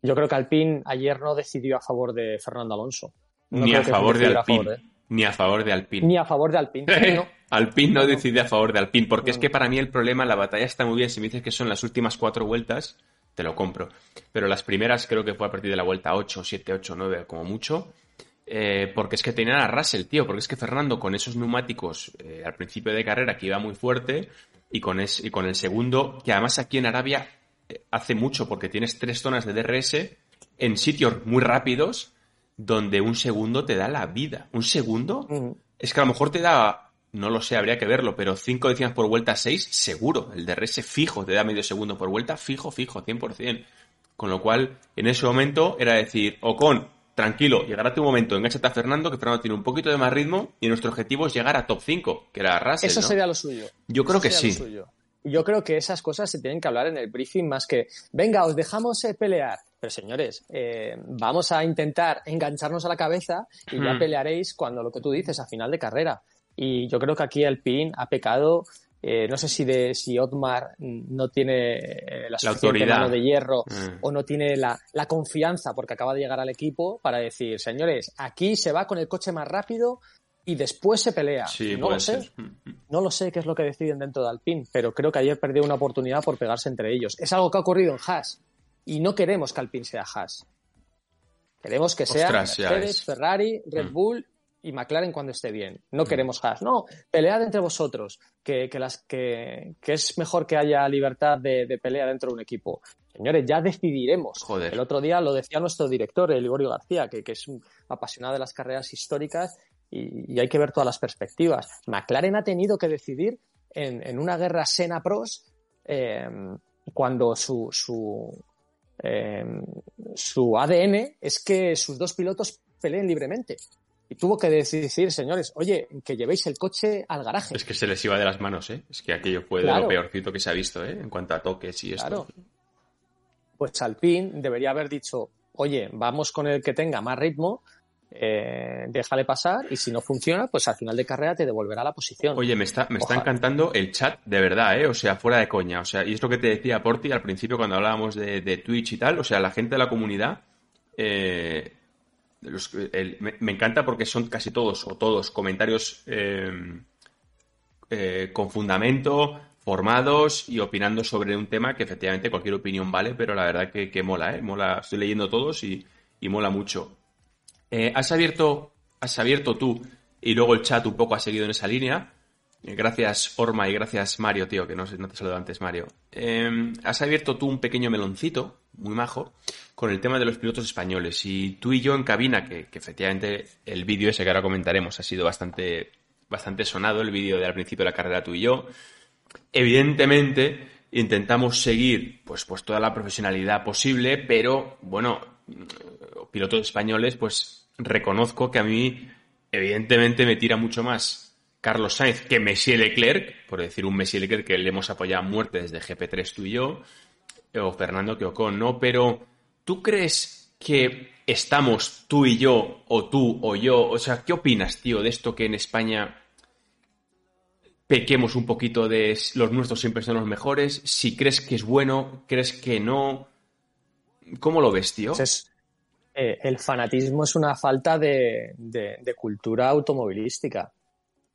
Speaker 2: yo creo que Alpine ayer no decidió a favor de Fernando Alonso.
Speaker 1: No ni a favor de Alpine. Ni a favor de Alpine.
Speaker 2: Ni a favor de Alpine.
Speaker 1: no. Alpine no, no, decide a favor de Alpine, porque es que para mí el problema, la batalla está muy bien. Si me dices que son las últimas cuatro vueltas, te lo compro. Pero las primeras creo que fue a partir de la vuelta 8, 7, 8, 9, como mucho. Eh, porque es que tenían a Russell, tío. Porque es que Fernando, con esos neumáticos eh, al principio de carrera que iba muy fuerte, y con, es, y con el segundo, que además aquí en Arabia eh, hace mucho, porque tienes tres zonas de DRS en sitios muy rápidos, donde un segundo te da la vida. ¿Un segundo? Uh -huh. Es que a lo mejor te da, no lo sé, habría que verlo, pero cinco décimas por vuelta, seis, seguro. El DRS fijo te da medio segundo por vuelta, fijo, fijo, 100%. Con lo cual, en ese momento era decir, Ocon, tranquilo, llegará tu momento, enganchate a Fernando, que Fernando tiene un poquito de más ritmo y nuestro objetivo es llegar a top 5, que era Russell.
Speaker 2: Eso
Speaker 1: ¿no?
Speaker 2: sería lo suyo.
Speaker 1: Yo creo que sí.
Speaker 2: Yo creo que esas cosas se tienen que hablar en el briefing más que, venga, os dejamos eh, pelear. Pero señores, eh, vamos a intentar engancharnos a la cabeza y hmm. ya pelearéis cuando lo que tú dices, a final de carrera. Y yo creo que aquí el PIN ha pecado eh, no sé si de si Otmar no tiene eh, la suficiente
Speaker 1: la
Speaker 2: mano de hierro mm. o no tiene la, la, confianza porque acaba de llegar al equipo para decir, señores, aquí se va con el coche más rápido y después se pelea.
Speaker 1: Sí,
Speaker 2: no lo sé.
Speaker 1: Ser. Mm,
Speaker 2: No lo sé qué es lo que deciden dentro de Alpine, pero creo que ayer perdió una oportunidad por pegarse entre ellos. Es algo que ha ocurrido en Haas y no queremos que Alpine sea Haas. Queremos que sea
Speaker 1: Ostras,
Speaker 2: Mercedes, Ferrari, Red Bull y McLaren cuando esté bien. No queremos Haas. No, pelead entre vosotros, que, que, las, que, que es mejor que haya libertad de, de, pelea dentro de un equipo. Señores, ya decidiremos.
Speaker 1: Joder.
Speaker 2: El otro día lo decía nuestro director, el Liborio García, que, que es un apasionado de las carreras históricas y, y, hay que ver todas las perspectivas. McLaren ha tenido que decidir en, en una guerra Sena-Pros eh, cuando su, su, eh, su ADN es que sus dos pilotos peleen libremente y tuvo que decir, señores, oye, que llevéis el coche al garaje.
Speaker 1: Es que se les iba de las manos, ¿eh? Es que aquello fue claro. de lo peorcito que se ha visto, ¿eh? En cuanto a toques y esto.
Speaker 2: Claro. Pues Alpine debería haber dicho, oye, vamos con el que tenga más ritmo eh, déjale pasar y si no funciona, pues al final de carrera te devolverá la posición.
Speaker 1: Oye, me está, me está encantando el chat de verdad, ¿eh? O sea, fuera de coña. O sea, y es lo que te decía Porti al principio cuando hablábamos de, Twitch y tal. O sea, la gente de la comunidad. Eh, me, encanta porque son casi todos o todos comentarios eh, eh, con fundamento, formados y opinando sobre un tema que efectivamente cualquier opinión vale, pero la verdad que, mola, ¿eh? Mola, estoy leyendo todos y, y mola mucho. Eh, has, abierto, has abierto tú y luego el chat un poco ha seguido en esa línea. Eh, gracias, Orma, y gracias, Mario, tío, que no, no te saludo antes, Mario. Em, has abierto tú un pequeño meloncito, muy majo, con el tema de los pilotos españoles. Y tú y yo en cabina, que, efectivamente el vídeo ese que ahora comentaremos ha sido bastante, bastante sonado, el vídeo de al principio de la carrera tú y yo. Evidentemente, intentamos seguir pues, pues toda la profesionalidad posible, pero bueno, pilotos españoles, pues reconozco que a mí, evidentemente, me tira mucho más Carlos Sainz que Messier Leclerc, por decir un Messier Leclerc que le hemos apoyado a muerte desde GP3 tú y yo, o Fernando que ¿no? Pero, ¿tú crees que estamos tú y yo, o tú o yo? O sea, ¿qué opinas, tío, de esto que en España pequemos un poquito de los nuestros siempre son los mejores? Si crees que es bueno, crees que no. ¿Cómo lo ves, tío?
Speaker 2: Pues eh, el fanatismo es una falta de, cultura automovilística.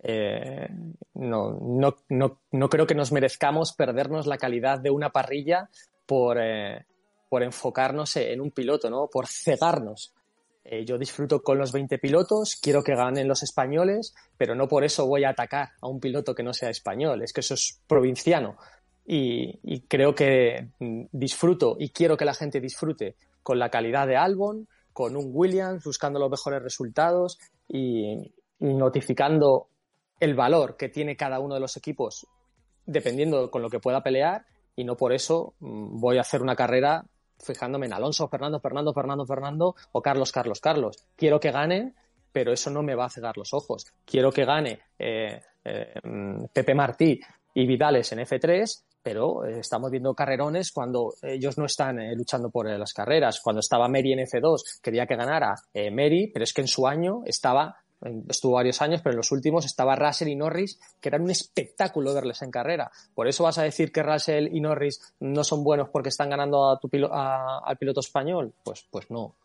Speaker 2: Eh, no, no, creo que nos merezcamos perdernos la calidad de una parrilla por, eh, por enfocarnos en un piloto, ¿no? por cegarnos. yo disfruto con los 20 pilotos, quiero que ganen los españoles, pero no por eso voy a atacar a un piloto que no sea español, es que eso es provinciano. y creo que mm, disfruto y quiero que la gente disfrute con la calidad de Albon, con un Williams, buscando los mejores resultados y, notificando el valor que tiene cada uno de los equipos dependiendo con lo que pueda pelear y no por eso mm, voy a hacer una carrera fijándome en Alonso, Fernando, Fernando, Fernando, Fernando o Carlos, Carlos, Carlos. Quiero que gane, pero eso no me va a cegar los ojos. Quiero que gane eh, eh, mm, Pepe Martí y Vidales en F3 pero eh, estamos viendo carrerones cuando ellos no están luchando por las carreras. Cuando estaba Mary en F2 quería que ganara Mary, pero es que en su año estaba, estuvo varios años, pero en los últimos estaba Russell y Norris, que eran un espectáculo verles en carrera. Por eso vas a decir que Russell y Norris no son buenos porque están ganando al piloto español. Pues, pues no.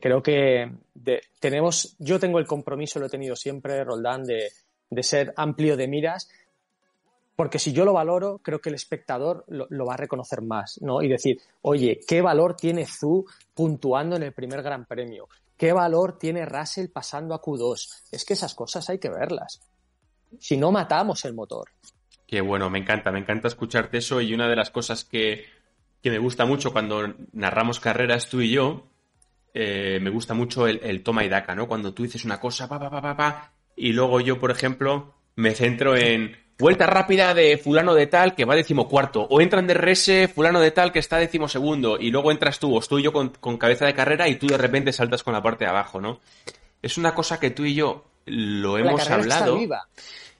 Speaker 2: creo que tenemos, yo tengo el compromiso, lo he tenido siempre, Roldán, de, de ser amplio de miras porque si yo lo valoro, creo que el espectador lo, va a reconocer más, ¿no? Y decir, oye, ¿qué valor tiene Zu puntuando en el primer Gran Premio? ¿Qué valor tiene Russell pasando a Q2? Es que esas cosas hay que verlas. Si no, matamos el motor.
Speaker 1: Qué bueno, me encanta, me encanta escucharte eso y una de las cosas que, me gusta mucho cuando narramos carreras tú y yo, eh, me gusta mucho el, toma y daca, ¿no? Cuando tú dices una cosa, pa, pa, pa, pa, pa, y luego yo, por ejemplo, me centro en vuelta rápida de fulano de tal que va decimocuarto, o entran de RS fulano de tal que está decimosegundo, y luego entras tú, o estoy yo con, cabeza de carrera y tú de repente saltas con la parte de abajo, ¿no? Es una cosa que tú y yo lo hemos
Speaker 2: la
Speaker 1: hablado.
Speaker 2: Está viva.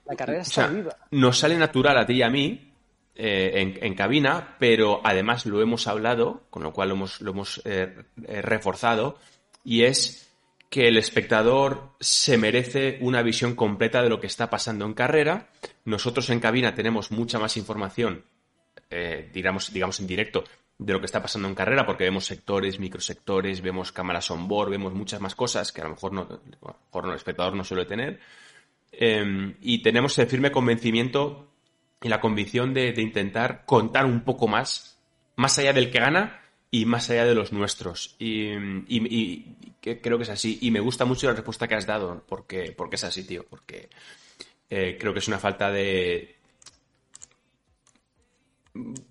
Speaker 2: La carrera está viva.
Speaker 1: Nos sale natural a ti y a mí eh, en, cabina, pero además lo hemos hablado, con lo cual lo hemos, lo hemos eh, eh, reforzado, y es que el espectador se merece una visión completa de lo que está pasando en carrera. Nosotros en cabina tenemos mucha más información, eh, digamos, digamos en directo, de lo que está pasando en carrera, porque vemos sectores, microsectores, vemos cámaras on board, vemos muchas más cosas que a lo mejor, no, el espectador no suele tener. Em, y tenemos el firme convencimiento y la convicción de, de intentar contar un poco más, más allá del que gana, y más allá de los nuestros. Y, creo que es así. Y me gusta mucho la respuesta que has dado, porque, porque es así, tío. Porque eh, creo que es una falta de.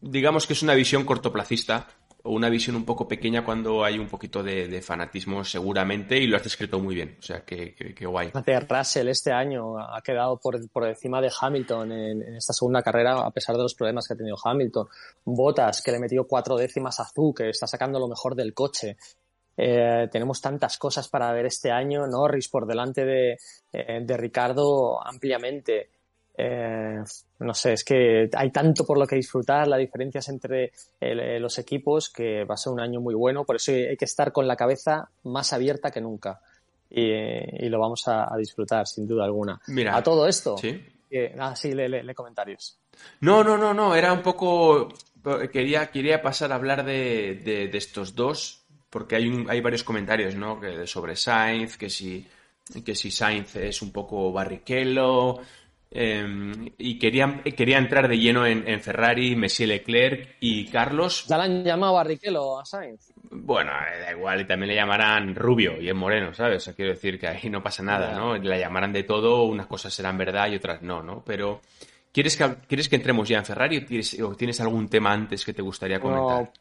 Speaker 1: Digamos que es una visión cortoplacista una visión un poco pequeña cuando hay un poquito de, fanatismo seguramente y lo has descrito muy bien. O sea, que, que, guay.
Speaker 2: Russell este año ha quedado por, por encima de Hamilton en, esta segunda carrera a pesar de los problemas que ha tenido Hamilton. Botas, que le metió cuatro décimas a Zu, que está sacando lo mejor del coche. Eh, tenemos tantas cosas para ver este año. Norris por delante de, eh, de Ricardo ampliamente. Eh, no sé, es que hay tanto por lo que disfrutar, las diferencias entre eh, los equipos, que va a ser un año muy bueno, por eso hay que estar con la cabeza más abierta que nunca. y, lo vamos a, disfrutar, sin duda alguna.
Speaker 1: Mira,
Speaker 2: a todo esto.
Speaker 1: Sí.
Speaker 2: ah, sí, le, comentarios.
Speaker 1: No, no, no, no, era un poco. Quería, quería pasar a hablar de, de, estos dos, porque hay, hay varios comentarios, ¿no? Que, sobre Sainz, que si, que si Sainz es un poco barriquelo, Em, y quería, quería entrar de lleno en, Ferrari, Messi Leclerc y Carlos.
Speaker 2: ¿Ya le han llamado Barrichello a Sainz?
Speaker 1: Bueno, eh, da igual, y también le llamarán Rubio y es Moreno, ¿sabes? O sea, quiero decir que ahí no pasa nada, ¿no? Le llamarán de todo, unas cosas serán verdad y otras no, ¿no? Pero, ¿quieres que, ¿quieres que entremos ya en Ferrari o tienes, algún tema antes que te gustaría comentar?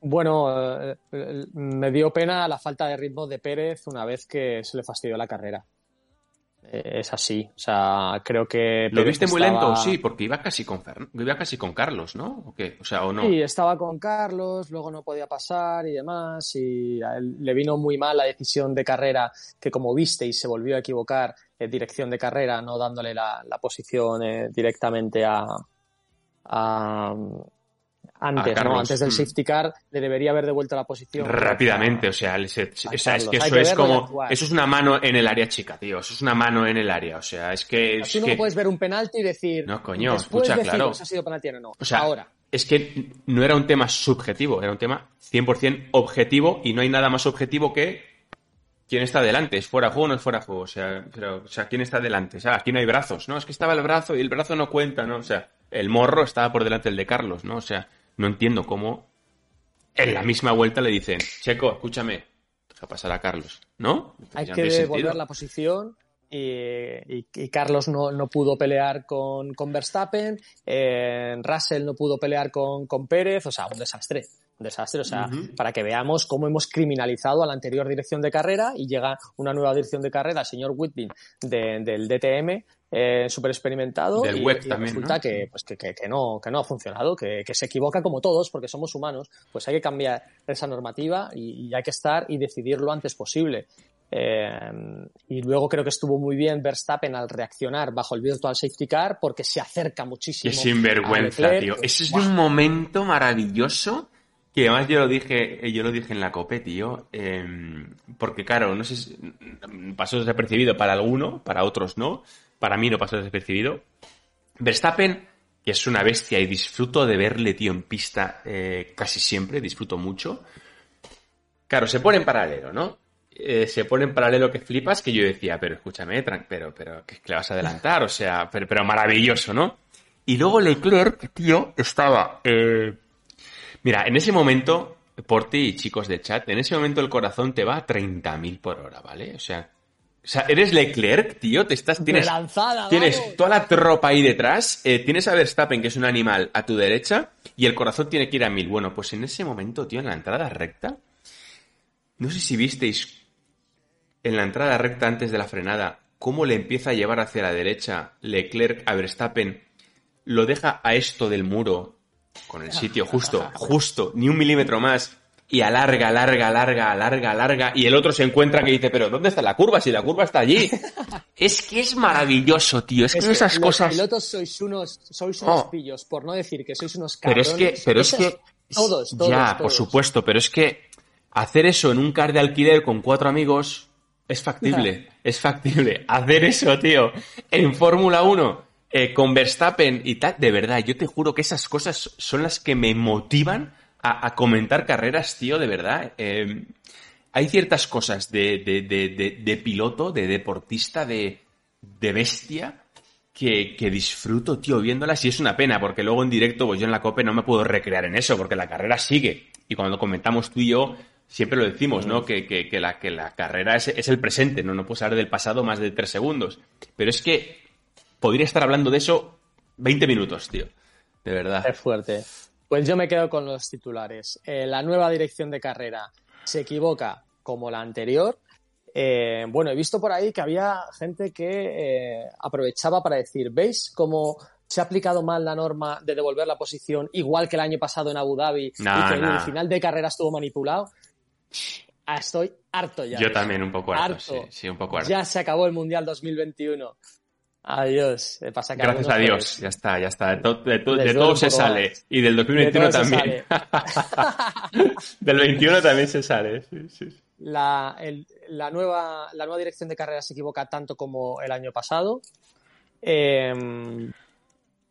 Speaker 2: bueno, eh, eh, me dio pena la falta de ritmo de Pérez una vez que se le fastidió la carrera. Eh, es así. O sea, creo que.
Speaker 1: ¿Lo viste muy lento? Sí, porque iba casi con iba casi con Carlos, ¿no? ¿O qué? O sea, ¿o no?
Speaker 2: Sí, estaba con Carlos, luego no podía pasar y demás. Y a él le vino muy mal la decisión de carrera, que como visteis, se volvió a equivocar en dirección de carrera, no dándole la, posición eh, directamente a, antes, ¿no? Antes del mm. safety car le debería haber devuelto la posición.
Speaker 1: Rápidamente, o sea, es que eso es como. Eso es una mano en el área chica, tío. Eso es una mano en el área. O sea, es que.
Speaker 2: Tú no puedes ver un penalti y decir.
Speaker 1: No, coño, escucha, claro.
Speaker 2: Si ha sido penalti o no.
Speaker 1: O sea,
Speaker 2: ahora.
Speaker 1: Es que no era un tema subjetivo, era un tema 100% objetivo y no hay nada más objetivo que quién está delante, es fuera juego o no es fuera juego, o sea, pero, o sea, quién está delante, o sea, aquí no hay brazos, no, es que estaba el brazo y el brazo no cuenta, ¿no? O sea, el morro estaba por delante del de Carlos, ¿no? O sea, no entiendo cómo en la misma vuelta le dicen, Checo, escúchame, deja pasar a Carlos, ¿no?
Speaker 2: Hay que devolver la posición y, Carlos no, pudo pelear con, con Verstappen, eh, Russell no pudo pelear con, con Pérez, o sea, un desastre desastre. O sea, para que veamos cómo hemos criminalizado a la anterior dirección de carrera y llega una nueva dirección de carrera, el señor Whitby, del DTM, eh, súper experimentado.
Speaker 1: Del
Speaker 2: y,
Speaker 1: también.
Speaker 2: Resulta que, pues, que, que, no, que no ha funcionado, que, que, se equivoca como todos, porque somos humanos. Pues hay que cambiar esa normativa y, hay que estar y decidir lo antes posible. Eh, y luego creo que estuvo muy bien Verstappen al reaccionar bajo el virtual safety car porque se acerca muchísimo.
Speaker 1: Qué sinvergüenza, tío. Ese es un momento maravilloso y además yo lo dije, yo lo dije en la COPE, tío, em, porque claro, no sé si pasó desapercibido para alguno, para otros no, para mí no pasó desapercibido. Verstappen, que es una bestia y disfruto de verle, tío, en pista eh, casi siempre, disfruto mucho. Claro, se pone en paralelo, ¿no? Eh, se pone en paralelo que flipas, que yo decía, pero escúchame, pero, pero, que le vas a adelantar, o sea, pero, pero maravilloso, ¿no? Y luego Leclerc, tío, estaba... Eh, Mira, en ese momento, por ti y chicos de chat, en ese momento el corazón te va a 30.000 por hora, ¿vale? O sea, o sea, eres Leclerc, tío, te estás, tienes, tienes toda la tropa ahí detrás, eh, tienes a Verstappen, que es un animal, a tu derecha, y el corazón tiene que ir a mil. Bueno, pues en ese momento, tío, en la entrada recta, no sé si visteis en la entrada recta antes de la frenada, cómo le empieza a llevar hacia la derecha Leclerc a Verstappen, lo deja a esto del muro con el sitio justo, justo, ni un milímetro más, y alarga, alarga, alarga, alarga, alarga, y el otro se encuentra que dice, pero ¿dónde está la curva? Si la curva está allí. es que es maravilloso, tío. Es, que, esas cosas.
Speaker 2: Los pilotos sois unos, sois unos oh. pillos, por no decir que sois unos cabrones.
Speaker 1: Pero es que, pero es que.
Speaker 2: Todos, todos.
Speaker 1: Ya, por supuesto, pero es que hacer eso en un car de alquiler con cuatro amigos es factible. es factible. Hacer eso, tío, en Fórmula 1 eh, con Verstappen y tal, de verdad, yo te juro que esas cosas son las que me motivan a, comentar carreras, tío, de verdad. Eh, hay ciertas cosas de, de, de, de, piloto, de deportista, de, bestia, que, que, disfruto, tío, viéndolas y es una pena, porque luego en directo, pues yo en la COPE no me puedo recrear en eso, porque la carrera sigue. Y cuando comentamos tú y yo, siempre lo decimos, ¿no? Que, que, que la, que la carrera es, es, el presente, ¿no? No puedes hablar del pasado más de tres segundos. Pero es que podría estar hablando de eso 20 minutos, tío. De verdad.
Speaker 2: Es fuerte. Pues yo me quedo con los titulares. Eh, la nueva dirección de carrera se equivoca como la anterior. Eh, bueno, he visto por ahí que había gente que eh, aprovechaba para decir, ¿veis cómo se ha aplicado mal la norma de devolver la posición igual que el año pasado en Abu Dhabi y que el final de carrera estuvo manipulado? Ah, estoy harto ya.
Speaker 1: Yo también un poco harto, Sí, sí, un poco harto.
Speaker 2: Ya se acabó el Mundial 2021. Adiós. Pasa
Speaker 1: Gracias a Dios, ya está, ya está. De, todo se sale. Y del 2021 también. del 21 también se sale.
Speaker 2: La, el, la, nueva, la nueva dirección de carrera se equivoca tanto como el año pasado. Em,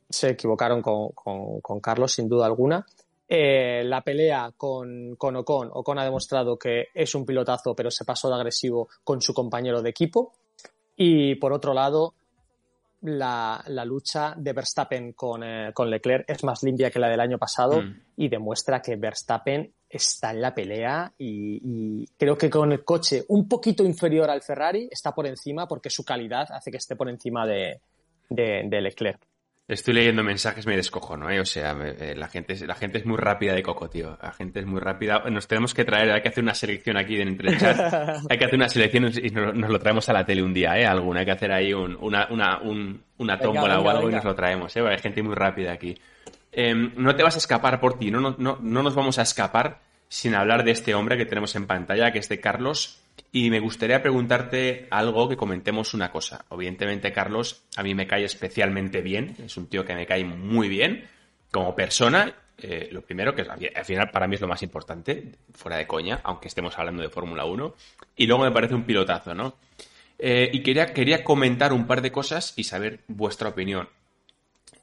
Speaker 2: se equivocaron con, Carlos, sin duda alguna. Eh, la pelea con, con Ocon, Ocon ha demostrado que es un pilotazo, pero se pasó de agresivo con su compañero de equipo. Y por otro lado, la, lucha de Verstappen con, eh, con, Leclerc es más limpia que la del año pasado mm. y demuestra que Verstappen está en la pelea y, creo que con el coche un poquito inferior al Ferrari está por encima porque su calidad hace que esté por encima de, de Leclerc.
Speaker 1: Estoy leyendo mensajes, me descojono, ¿eh? O sea, eh, la, gente, la gente es muy rápida de coco, tío. La gente es muy rápida. Nos tenemos que traer, hay que hacer una selección aquí entre el chat. Hay que hacer una selección y nos, lo traemos a la tele un día, ¿eh? Alguna. Hay que hacer ahí una, una, una tómbola o algo y nos lo traemos, ¿eh? Hay gente muy rápida aquí. Em, no te vas a escapar por ti, no, no, no, no nos vamos a escapar sin hablar de este hombre que tenemos en pantalla, que es de Carlos y me gustaría preguntarte algo que comentemos una cosa. Evidentemente, Carlos, a mí me cae especialmente bien. Es un tío que me cae muy bien como persona. Eh, lo primero, que al final para mí es lo más importante, fuera de coña, aunque estemos hablando de Fórmula 1. Y luego me parece un pilotazo, ¿no? Eh, y quería, quería comentar un par de cosas y saber vuestra opinión.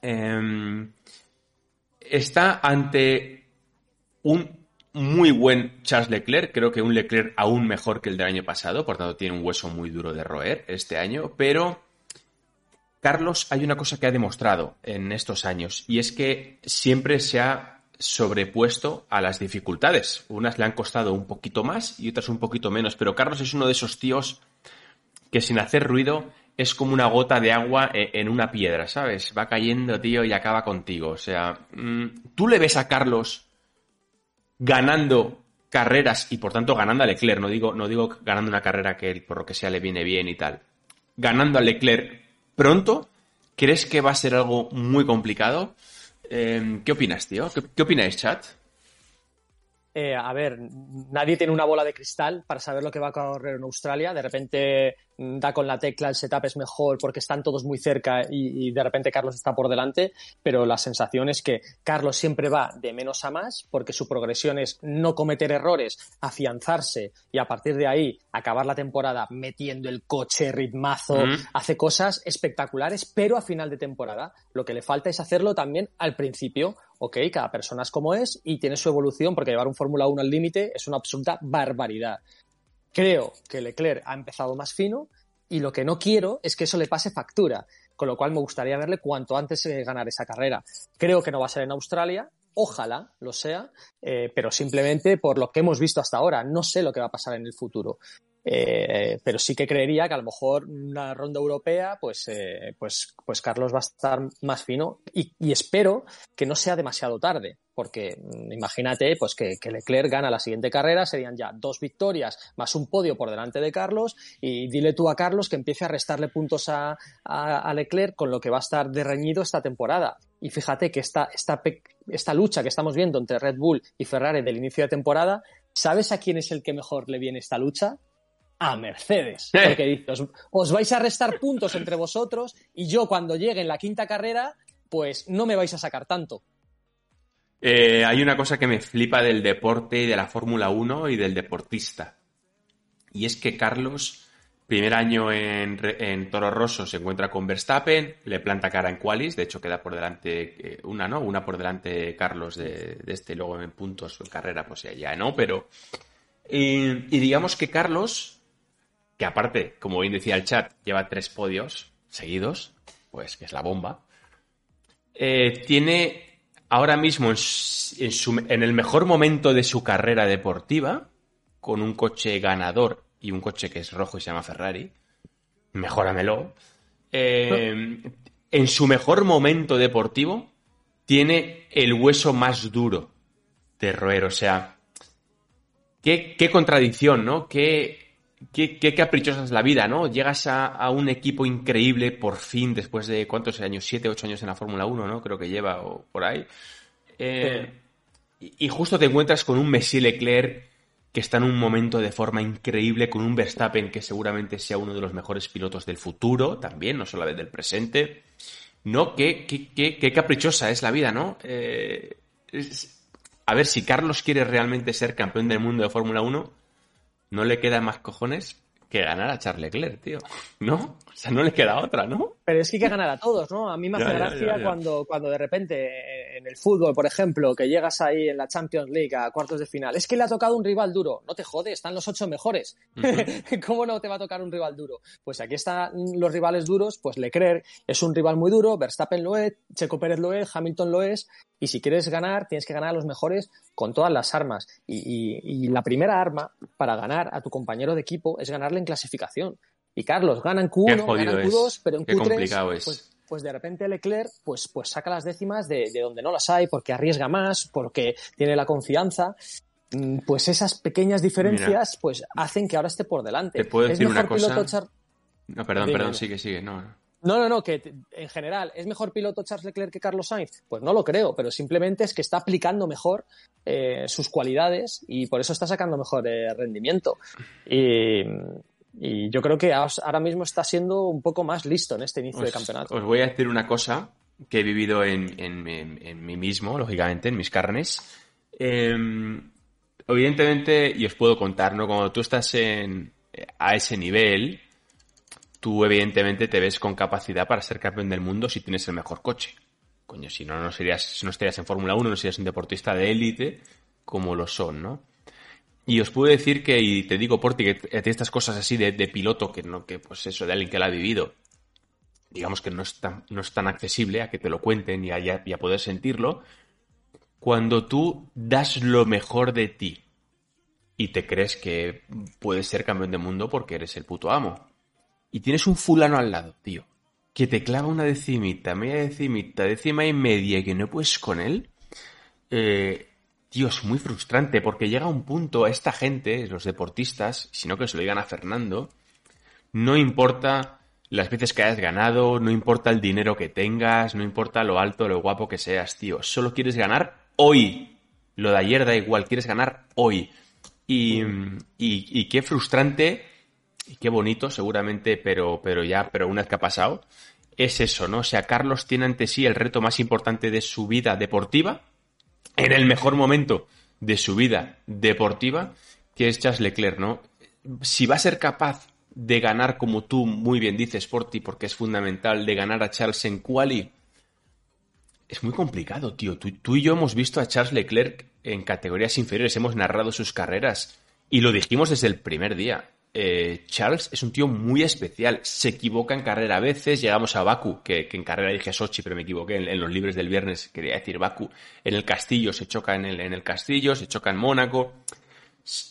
Speaker 1: Em, está ante un muy buen Charles Leclerc, creo que un Leclerc aún mejor que el del año pasado, por tanto tiene un hueso muy duro de roer este año, pero Carlos hay una cosa que ha demostrado en estos años y es que siempre se ha sobrepuesto a las dificultades. Unas le han costado un poquito más y otras un poquito menos, pero Carlos es uno de esos tíos que sin hacer ruido es como una gota de agua e, en una piedra, ¿sabes? Va cayendo, tío, y acaba contigo. O sea, mm, tú le ves a Carlos ganando carreras y por tanto ganando a Leclerc, no digo, no digo ganando una carrera que por lo que sea le viene bien y tal, ganando a Leclerc pronto, ¿crees que va a ser algo muy complicado? Eh, ¿Qué opinas, tío? ¿Qué, opináis, chat?
Speaker 2: Eh, a ver, nadie tiene una bola de cristal para saber lo que va a correr en Australia. De repente da con la tecla, el setup es mejor porque están todos muy cerca y, de repente Carlos está por delante, pero la sensación es que Carlos siempre va de menos a más porque su progresión es no cometer errores, afianzarse y a partir de ahí acabar la temporada metiendo el coche, ritmazo, hace cosas espectaculares, pero a final de temporada lo que le falta es hacerlo también al principio ok, cada persona es como es y tiene su evolución porque llevar un Fórmula 1 al límite es una absoluta barbaridad. Creo que Leclerc ha empezado más fino y lo que no quiero es que eso le pase factura, con lo cual me gustaría verle cuanto antes ganar esa carrera. Creo que no va a ser en Australia, ojalá lo sea, eh, pero simplemente por lo que hemos visto hasta ahora, no sé lo que va a pasar en el futuro. Eh, pero sí que creería que a lo mejor una ronda europea, pues, eh, pues, pues Carlos va a estar más fino y, espero que no sea demasiado tarde, porque mm, imagínate pues que, Leclerc gana la siguiente carrera, serían ya dos victorias más un podio por delante de Carlos y dile tú a Carlos que empiece a restarle puntos a, a, Leclerc con lo que va a estar de reñido esta temporada. Y fíjate que esta, esta, esta lucha que estamos viendo entre Red Bull y Ferrari del inicio de temporada, ¿sabes a quién es el que mejor le viene esta lucha? a Mercedes. Eh. Porque dice, os, vais a restar puntos entre vosotros y yo cuando llegue en la quinta carrera, pues no me vais a sacar tanto.
Speaker 1: Eh, hay una cosa que me flipa del deporte y de la Fórmula 1 y del deportista. Y es que Carlos, primer año en, Toro Rosso, se encuentra con Verstappen, le planta cara en Qualis, de hecho queda por delante eh, una, ¿no? Una por delante Carlos de, este, luego en puntos en carrera, pues ya, ¿no? Pero. y digamos que Carlos que aparte, como bien decía el chat, lleva tres podios seguidos, pues que es la bomba. Eh, tiene ahora mismo en, el mejor momento de su carrera deportiva, con un coche ganador y un coche que es rojo y se llama Ferrari, mejóramelo. Eh, en su mejor momento deportivo, tiene el hueso más duro de roer. O sea, qué, qué contradicción, ¿no? Qué, Qué, caprichosa es la vida, ¿no? Llegas a, un equipo increíble por fin, después de cuántos años, siete, ocho años en la Fórmula 1, ¿no? Creo que lleva o por ahí. Eh, y, justo te encuentras con un Messi Leclerc que está en un momento de forma increíble, con un Verstappen que seguramente sea uno de los mejores pilotos del futuro, también, no solo del presente. No, qué, qué, caprichosa es la vida, ¿no? Eh, a ver, si Carlos quiere realmente ser campeón del mundo de Fórmula 1 no le queda más cojones que ganar a Charles Leclerc, tío. ¿No? O sea, no le queda otra, ¿no?
Speaker 2: Pero es que hay que ganar a todos, ¿no? A mí me hace
Speaker 1: Ya,
Speaker 2: gracia
Speaker 1: ya, ya.
Speaker 2: Cuando, cuando de repente eh, en el fútbol, por ejemplo, que llegas ahí en la Champions League a cuartos de final, es que le ha tocado un rival duro. No te jodes, están los ocho mejores. ¿Cómo no te va a tocar un rival duro? Pues aquí están los rivales duros, pues Leclerc es un rival muy duro, Verstappen lo es, Checo Pérez lo es, Hamilton lo es, y si quieres ganar, tienes que ganar a los mejores con todas las armas. Y, y- y la primera arma para ganar a tu compañero de equipo es ganarle en clasificación. Y Carlos, ganan
Speaker 1: Qué
Speaker 2: Q1,
Speaker 1: jodido
Speaker 2: ganan
Speaker 1: es.
Speaker 2: Q2, pero en
Speaker 1: Qué
Speaker 2: Q3
Speaker 1: complicado es.
Speaker 2: pues pues de repente Leclerc pues, pues saca las décimas de, de donde no las hay, porque arriesga más, porque tiene la confianza. Mm, Pues esas pequeñas diferencias pues hacen que ahora esté por delante.
Speaker 1: Te puedo decir una cosa.
Speaker 2: Char-
Speaker 1: No, perdón,
Speaker 2: Dime,
Speaker 1: perdón, sigue, sigue. No, no.
Speaker 2: No, no, que en general, ¿es mejor piloto Charles Leclerc que Carlos Sainz? Pues no lo creo, pero simplemente es que está aplicando mejor eh, sus cualidades y por eso está sacando mejor eh, rendimiento. Y, y yo creo que ahora mismo está siendo un poco más listo en este inicio de campeonato.
Speaker 1: os voy a decir una cosa que he vivido en, en- en- en mí mismo, lógicamente, en mis carnes. Eh, evidentemente, y os puedo contar, ¿no? Cuando tú estás en, a ese nivel, tú evidentemente te ves con capacidad para ser campeón del mundo si tienes el mejor coche. Coño, si no, no serías, estarías en Fórmula 1, no serías un deportista de élite como lo son, ¿no? Y os puedo decir que, y te digo, Porti, que estas cosas así de, piloto, que no, que pues eso, de alguien que la ha vivido, digamos que no es tan, no es tan accesible a que te lo cuenten y a- y a poder sentirlo, cuando tú das lo mejor de ti y te crees que puedes ser campeón del mundo porque eres el puto amo. Y tienes un fulano al lado, tío, que te clava una decimita, media decimita, décima y media y que no puedes con él, eh, tío, es muy frustrante porque llega un punto a esta gente, los deportistas, sino que se lo digan a Fernando, no importa las veces que hayas ganado, no importa el dinero que tengas, no importa lo alto, lo guapo que seas, tío. Solo quieres ganar hoy. Lo de ayer da igual, quieres ganar hoy. Y, y- y qué frustrante y qué bonito, seguramente, pero, pero ya, pero una vez que ha pasado, es eso, ¿no? O sea, Carlos tiene ante sí el reto más importante de su vida deportiva, en el mejor momento de su vida deportiva, que es Charles Leclerc, ¿no? Si va a ser capaz de ganar, como tú muy bien dices, Porti, porque es fundamental, de ganar a Charles en quali, es muy complicado, tío. Tú y yo hemos visto a Charles Leclerc en categorías inferiores, hemos narrado sus carreras y lo dijimos desde el primer día. Eh, Charles es un tío muy especial, se equivoca en carrera a veces, llegamos a Baku, que, que en carrera dije Sochi, pero me equivoqué, en, en los libres del viernes quería decir Baku, en el castillo se choca en el, en el castillo, se choca en Mónaco,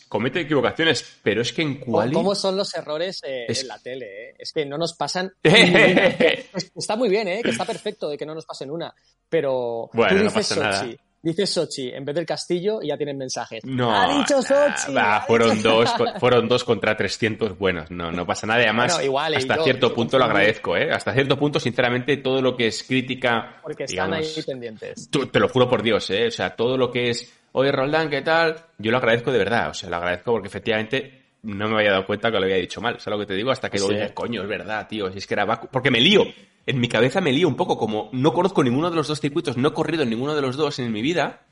Speaker 1: comete equivocaciones, pero es que en quali...
Speaker 2: ¿Cómo son los errores eh,
Speaker 1: Es-
Speaker 2: en la tele? eh? Es que no nos pasan. ni una. Es- está muy bien, ¿eh? que está perfecto de que no nos pasen una. Pero
Speaker 1: Bueno,
Speaker 2: tú
Speaker 1: no
Speaker 2: dices
Speaker 1: pasa nada.
Speaker 2: Dices Sochi en vez del castillo y ya tienen mensajes.
Speaker 1: No,
Speaker 2: ha dicho Sochi.
Speaker 1: nah, fueron, dos, fueron dos contra 300 buenos. No, no pasa nada. Además,
Speaker 2: Bueno, igual, y
Speaker 1: hasta
Speaker 2: yo-
Speaker 1: cierto
Speaker 2: yo
Speaker 1: punto lo agradezco, ¿eh? Hasta cierto punto, sinceramente, todo lo que es crítica,
Speaker 2: Porque están ahí pendientes.
Speaker 1: tú- te lo juro por Dios, ¿eh? O sea, todo lo que es, oye, Roldán, ¿qué tal? Yo lo agradezco de verdad. O sea, lo agradezco porque efectivamente no me había dado cuenta que lo había dicho mal. ¿Sabes lo que te digo? Hasta que
Speaker 2: Sí.
Speaker 1: dije, coño, es verdad, tío. Si es que era Baku. Porque me lío. En mi cabeza me lío un poco. Como no conozco ninguno de los dos circuitos, no he corrido en ninguno de los dos en mi vida,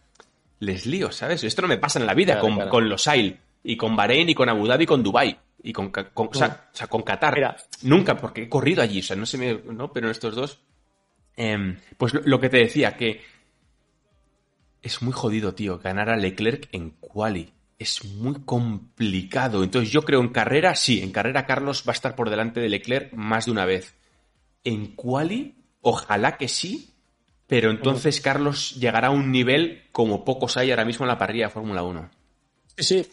Speaker 1: les lío, ¿sabes? Esto no me pasa en la vida
Speaker 2: Claro,
Speaker 1: con,
Speaker 2: claro.
Speaker 1: con los AIL y con Bahrein y con Abu Dhabi y con Dubai y con, con- o, sea, o sea, con Qatar.
Speaker 2: Mira.
Speaker 1: Nunca, porque he corrido allí, o sea, no se me, no, pero en estos dos, em, pues lo, lo que te decía, que es muy jodido, tío, ganar a Leclerc en quali. Es muy complicado. Entonces yo creo en carrera, sí, en carrera Carlos va a estar por delante de Leclerc más de una vez. En quali, ojalá que sí, pero entonces Carlos llegará a un nivel como pocos hay ahora mismo en la parrilla de Fórmula 1.
Speaker 2: Sí, sí,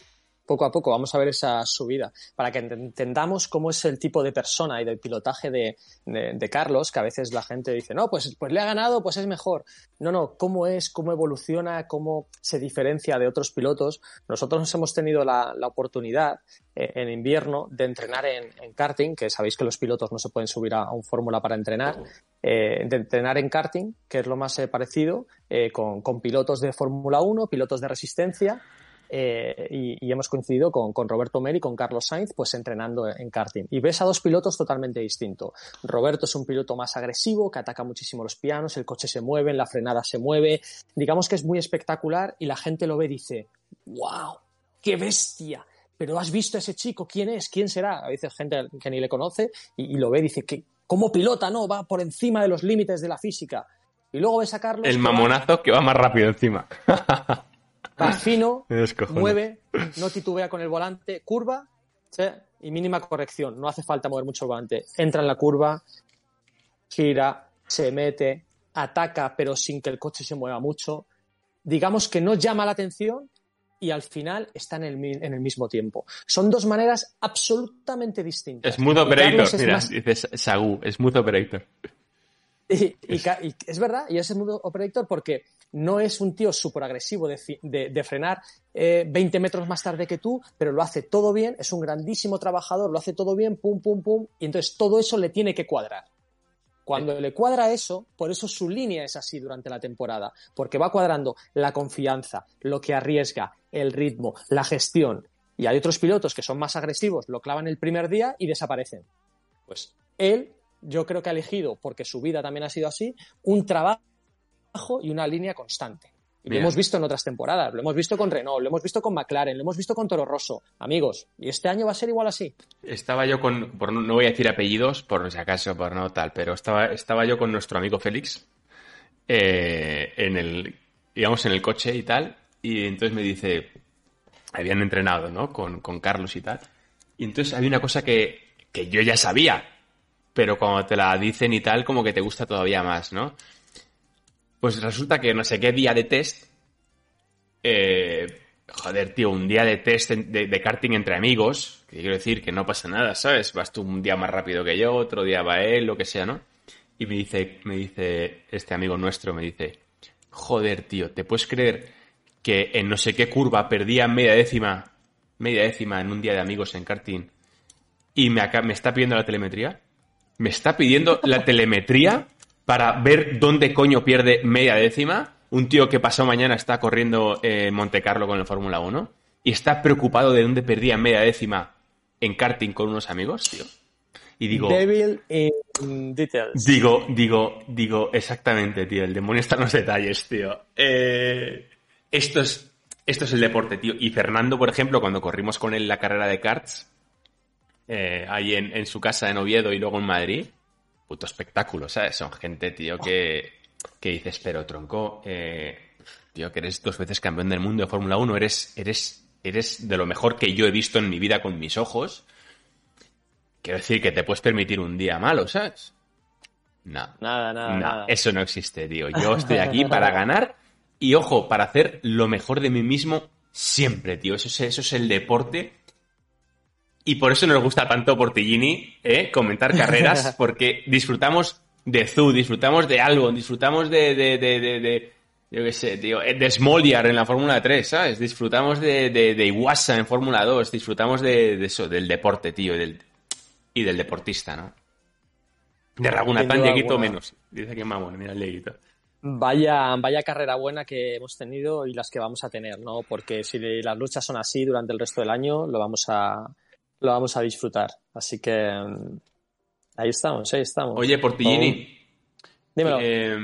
Speaker 2: poco a poco vamos a ver esa subida para que ent- entendamos cómo es el tipo de persona y del pilotaje de, Carlos, que a veces la gente dice, no, pues, pues le ha ganado, pues es mejor. No, no, cómo es, cómo evoluciona, cómo se diferencia de otros pilotos. Nosotros hemos tenido la, oportunidad eh, en invierno de entrenar en, karting, que sabéis que los pilotos no se pueden subir a, a un fórmula para entrenar, eh, de entrenar en karting, que es lo más eh, parecido, con, con pilotos de Fórmula 1, pilotos de resistencia, eh, y, y hemos coincidido con, con Roberto Mer y con Carlos Sainz, pues entrenando en karting. Y ves a dos pilotos totalmente distintos. Roberto es un piloto más agresivo, que ataca muchísimo los pianos, el coche se mueve, la frenada se mueve. Digamos que es muy espectacular y la gente lo ve y dice, wow, qué bestia. pero has visto a ese chico, ¿quién es? ¿Quién será? A veces gente que ni le conoce y, y lo ve y dice que cómo pilota, ¿no? Va por encima de los límites de la física. Y luego ves a Carlos.
Speaker 1: El mamonazo que va más rápido encima.
Speaker 2: Va fino, mueve, no titubea con el volante, curva ¿sí? y mínima corrección. No hace falta mover mucho el volante. Entra en la curva, gira, se mete, ataca, pero sin que el coche se mueva mucho. Digamos que no llama la atención y al final está en el, en el mismo tiempo. Son dos maneras absolutamente distintas.
Speaker 1: Smooth operator,
Speaker 2: es
Speaker 1: mira,
Speaker 2: más-
Speaker 1: dices Sagu, smooth operator.
Speaker 2: Y, y ca- y es verdad, y es mundo operator porque no es un tío súper agresivo de, fi- de- de frenar eh, 20 metros más tarde que tú, pero lo hace todo bien, es un grandísimo trabajador, lo hace todo bien, pum, pum, pum, y entonces todo eso le tiene que cuadrar. Cuando le cuadra eso, por eso su línea es así durante la temporada, porque va cuadrando la confianza, lo que arriesga, el ritmo, la gestión. Y hay otros pilotos que son más agresivos, lo clavan el primer día y desaparecen. Pues él, yo creo que ha elegido, porque su vida también ha sido así, un trabajo y una línea constante. Y lo hemos visto en otras temporadas, lo hemos visto con Renault, lo hemos visto con McLaren, lo hemos visto con Toro Rosso. Amigos, y este año va a ser igual así.
Speaker 1: Estaba yo con, por, no no voy a decir apellidos, por si acaso, por no tal, pero estaba, estaba yo con nuestro amigo Félix eh, en el, digamos, en el coche y tal, y entonces me dice, habían entrenado, ¿no? Con, con Carlos y tal, y entonces había una cosa que, que yo ya sabía, pero cuando te la dicen y tal, como que te gusta todavía más, ¿no? Pues resulta que no sé qué día de test, eh, joder, tío, un día de test de, karting entre amigos, que quiero decir que no pasa nada, ¿sabes? Vas tú un día más rápido que yo, otro día va él, lo que sea, ¿no? Y me dice, me dice este amigo nuestro, me dice, joder, tío, ¿te puedes creer que en no sé qué curva perdía media décima, media décima en un día de amigos en karting y me, aca- me está pidiendo la telemetría? ¿Me está pidiendo la telemetría para ver dónde coño pierde media décima? Un tío que pasado mañana está corriendo en Monte Carlo con el Fórmula 1 y está preocupado de dónde perdía media décima en karting con unos amigos, tío. Y digo,
Speaker 2: Devil in details.
Speaker 1: digo, digo, digo, exactamente, tío. El demonio está en los detalles, tío. Eh, esto es, esto es el deporte, tío. Y Fernando, por ejemplo, cuando corrimos con él la carrera de karts, eh, ahí en, en su casa en Oviedo y luego en Madrid, puto espectáculo, ¿sabes? Son gente, tío, que, que dices, pero tronco, eh, tío, que eres dos veces campeón del mundo de Fórmula 1, eres, eres, eres de lo mejor que yo he visto en mi vida con mis ojos. Quiero decir que te puedes permitir un día malo, ¿sabes? No.
Speaker 2: Nada, nada,
Speaker 1: No,
Speaker 2: nada.
Speaker 1: eso no existe, tío. Yo estoy aquí para ganar y, ojo, para hacer lo mejor de mí mismo siempre, tío. Eso es, eso es el deporte. Y por eso nos gusta tanto Portillini, ¿eh? Comentar carreras, porque disfrutamos de Zu, disfrutamos de algo, disfrutamos de, de, de, de, de- yo qué sé, tío, eh, de Smolliar en la Fórmula 3, ¿sabes? Disfrutamos de, de, Iwasa en Fórmula 2, disfrutamos de, eso, del deporte, tío, y del, y del deportista, ¿no? De Ragunatán, Dieguito menos. Dice que mamón, mira el Dieguito.
Speaker 2: Vaya, vaya carrera buena que hemos tenido y las que vamos a tener, ¿no? Porque si las luchas son así durante el resto del año, lo vamos a, lo vamos a disfrutar. Así que mm, ahí estamos, ahí estamos.
Speaker 1: Oye, Portillini,
Speaker 2: Dímelo.
Speaker 1: eh,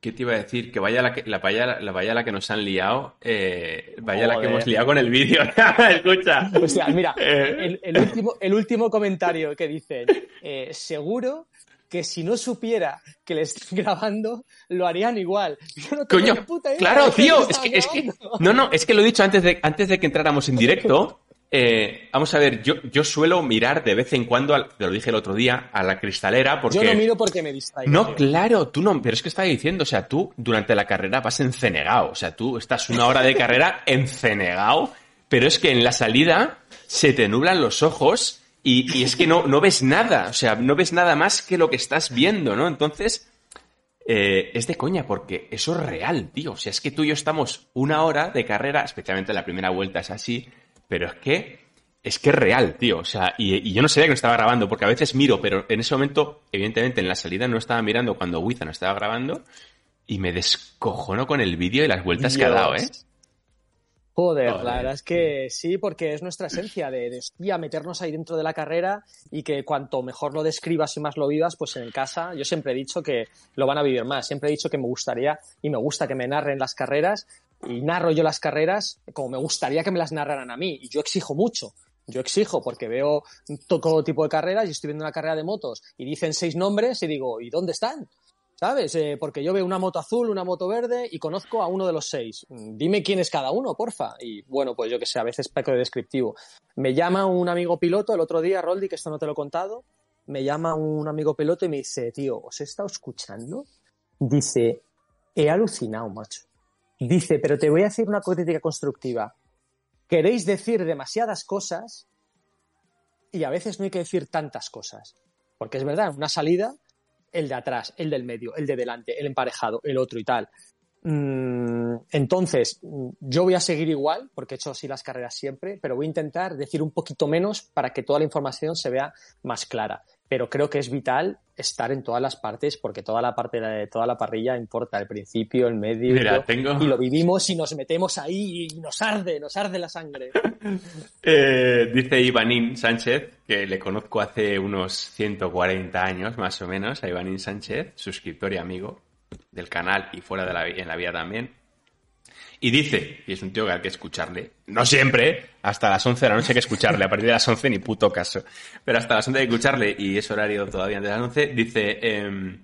Speaker 1: ¿qué te iba a decir? Que vaya la que, la vaya, la vaya la que nos han liado, eh, vaya la que hemos liado con el vídeo. Escucha.
Speaker 2: Hostia, mira,
Speaker 1: Eh.
Speaker 2: el, el último, el último comentario que dicen, eh, seguro que si no supiera que le estoy grabando, lo harían igual. Yo no tengo
Speaker 1: Coño,
Speaker 2: ni puta idea
Speaker 1: claro, tío, es que, es que, no, no, es que lo he dicho antes de, antes de que entráramos en directo. Eh, vamos a ver, yo, yo suelo mirar de vez en cuando, al- te lo dije el otro día, a la cristalera porque...
Speaker 2: Yo no miro porque me distraigo.
Speaker 1: No,
Speaker 2: tío.
Speaker 1: claro, tú no, pero es que estaba diciendo, o sea, tú durante la carrera vas encenegado, o sea, tú estás una hora de carrera encenegado, pero es que en la salida se te nublan los ojos y, y es que no, no ves nada, o sea, no ves nada más que lo que estás viendo, ¿no? Entonces, eh, es de coña, porque eso es real, tío, o sea, es que tú y yo estamos una hora de carrera, especialmente la primera vuelta es así, pero es que es que es real, tío. O sea, y, y yo no sabía que no estaba grabando, porque a veces miro, pero en ese momento, evidentemente, en la salida no estaba mirando cuando Wiza no estaba grabando, y me descojono con el vídeo y las vueltas que ha dado, ¿eh?
Speaker 2: Joder,
Speaker 1: Joder,
Speaker 2: la verdad es que sí, porque es nuestra esencia de, de hostia, meternos ahí dentro de la carrera y que cuanto mejor lo describas y más lo vivas, pues en casa, yo siempre he dicho que lo van a vivir más. Siempre he dicho que me gustaría y me gusta que me narren las carreras y narro yo las carreras como me gustaría que me las narraran a mí. Y yo exijo mucho. Yo exijo porque veo todo tipo de carreras y estoy viendo una carrera de motos y dicen seis nombres y digo, ¿y dónde están? ¿Sabes? Eh, porque yo veo una moto azul, una moto verde y conozco a uno de los seis. Mm, dime quién es cada uno, porfa. Y bueno, pues yo que sé, a veces peco de descriptivo. Me llama un amigo piloto el otro día, Roldi, que esto no te lo he contado. Me llama un amigo piloto y me dice, tío, ¿os he estado escuchando? Dice, he alucinado, macho. Dice, pero te voy a decir una crítica constructiva. Queréis decir demasiadas cosas y a veces no hay que decir tantas cosas. Porque es verdad, una salida el de atrás, el del medio, el de delante, el emparejado, el otro y tal. Mm, entonces, yo voy a seguir igual, porque he hecho así las carreras siempre, pero voy a intentar decir un poquito menos para que toda la información se vea más clara pero creo que es vital estar en todas las partes porque toda la parte de toda la parrilla importa, el principio, el medio y lo vivimos y nos metemos ahí y nos arde, nos arde la sangre.
Speaker 1: Eh, dice Ivanín Sánchez, que le conozco hace unos 140 años más o menos, a Ivanín Sánchez, suscriptor y amigo del canal y fuera de la, en la vida también. Y dice, y es un tío que hay que escucarle, no siempre, hasta las 11 de la noche hay que escucharle, a partir de las 11 ni puto caso, pero hasta las 11 hay que escucharle, y es horario todavía antes de las 11, dice, eh,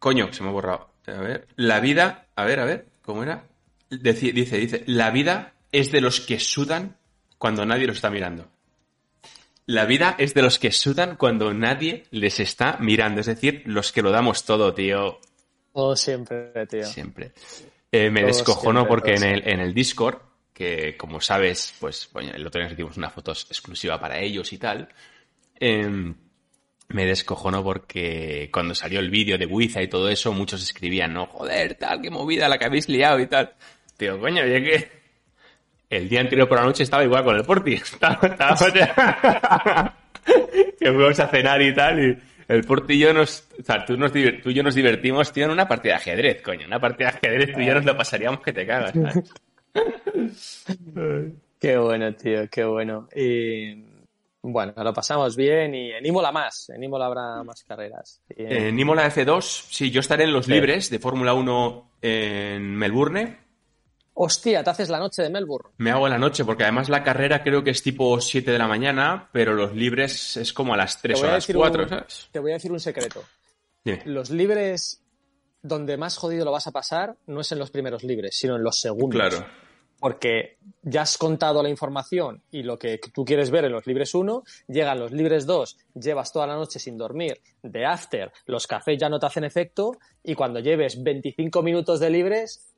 Speaker 1: coño, se me ha borrado, a ver, la vida, a ver, a ver, ¿cómo era? Dice, dice, dice, la vida es de los que sudan cuando nadie los está mirando. La vida es de los que sudan cuando nadie les está mirando, es decir, los que lo damos todo, tío.
Speaker 2: Todo siempre, tío.
Speaker 1: Siempre. Eh, me descojono porque en el, en el Discord, que como sabes, pues bueno, el otro día hicimos una foto exclusiva para ellos y tal. Em, me descojono porque cuando salió el vídeo de Wiza y todo eso, muchos escribían, no, joder, tal, qué movida la que habéis liado y tal. Tío, coño, ya que el día anterior por la noche estaba igual con el Porti. Estaba, que fuimos a cenar y tal, y el Porti y yo nos, o sea, tú, nos, tú y yo nos divertimos, tío, en una partida de ajedrez, coño. Una partida de ajedrez tú y yo nos lo pasaríamos que te cagas,
Speaker 2: qué bueno, tío, qué bueno. Y bueno, lo pasamos bien y en Imola más, en Imola habrá más carreras.
Speaker 1: En Imola F2, sí, yo estaré en los libres de Fórmula 1 en Melbourne
Speaker 2: hostia, te haces la noche de Melbourne.
Speaker 1: Me hago la noche, porque además la carrera creo que es tipo 7 de la mañana, pero los libres es como a las 3 o a las 4, ¿sabes?
Speaker 2: Te voy a decir un secreto. Los libres donde más jodido lo vas a pasar no es en los primeros libres, sino en los segundos.
Speaker 1: Claro.
Speaker 2: Porque ya has contado la información y lo que tú quieres ver en los libres 1, llegan los libres 2, llevas toda la noche sin dormir, de after, los cafés ya no te hacen efecto y cuando lleves 25 minutos de libres,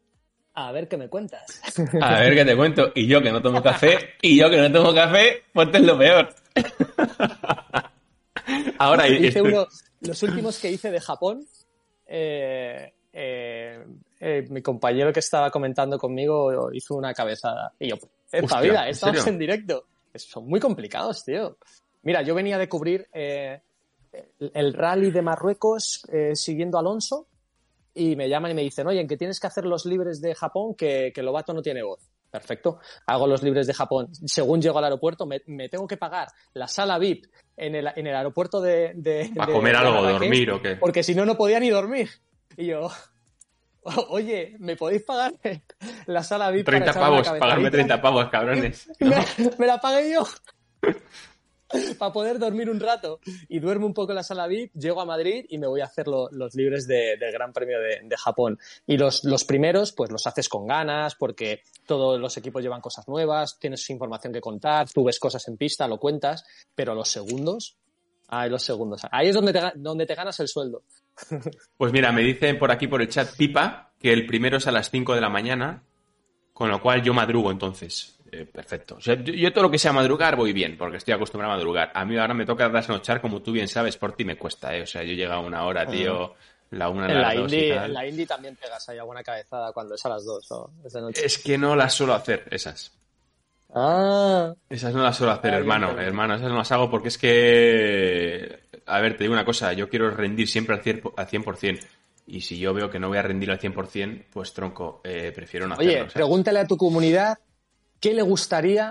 Speaker 2: a ver qué me cuentas.
Speaker 1: A ver qué te cuento. Y yo que no tomo café, y yo que no tomo café, pues es lo peor.
Speaker 2: Ahora hice uno, los últimos que hice de Japón, eh, eh, eh, mi compañero que estaba comentando conmigo hizo una cabezada. Y yo, esta vida, estamos en, directo. Son muy complicados, tío. Mira, yo venía de cubrir el rally de Marruecos siguiendo a Alonso y me llaman y me dicen, oye, en que tienes que hacer los libres de Japón, que, que Lobato no tiene voz. Perfecto. Hago los libres de Japón. Según llego al aeropuerto, me, tengo que pagar la sala VIP en el, en el aeropuerto de. de
Speaker 1: ¿Para comer algo, dormir o qué?
Speaker 2: Porque si no, no podía ni dormir. Y yo. Oye, ¿me podéis pagar la sala VIP?
Speaker 1: 30 pavos, pagarme 30 pavos, cabrones.
Speaker 2: me, me la pagué yo. para poder dormir un rato. Y duermo un poco en la sala VIP, llego a Madrid y me voy a hacer los libres del Gran Premio de, Japón. Y los, los, primeros, pues los haces con ganas, porque todos los equipos llevan cosas nuevas, tienes información que contar, tú ves cosas en pista, lo cuentas, pero los segundos, ay, los segundos. Ahí es donde te, donde te ganas el sueldo.
Speaker 1: Pues mira, me dicen por aquí por el chat Pipa que el primero es a las 5 de la mañana, con lo cual yo madrugo entonces. Eh, perfecto. yo, todo lo que sea madrugar voy bien, porque estoy acostumbrado a madrugar. A mí ahora me toca trasnochar, como tú bien sabes, por ti me cuesta, ¿eh? O sea, yo llego a una hora, tío, la una,
Speaker 2: en
Speaker 1: la,
Speaker 2: indie, En la indie también pegas ahí alguna cabezada cuando es a las dos o noche.
Speaker 1: Es que no las suelo hacer, esas.
Speaker 2: Ah.
Speaker 1: Esas no las suelo hacer, hermano, hermano, esas no las hago porque es que... A ver, te digo una cosa, yo quiero rendir siempre al 100%. Y si yo veo que no voy a rendir al 100%, pues tronco, eh, prefiero no hacerlo.
Speaker 2: Oye, pregúntale a tu comunidad qué le gustaría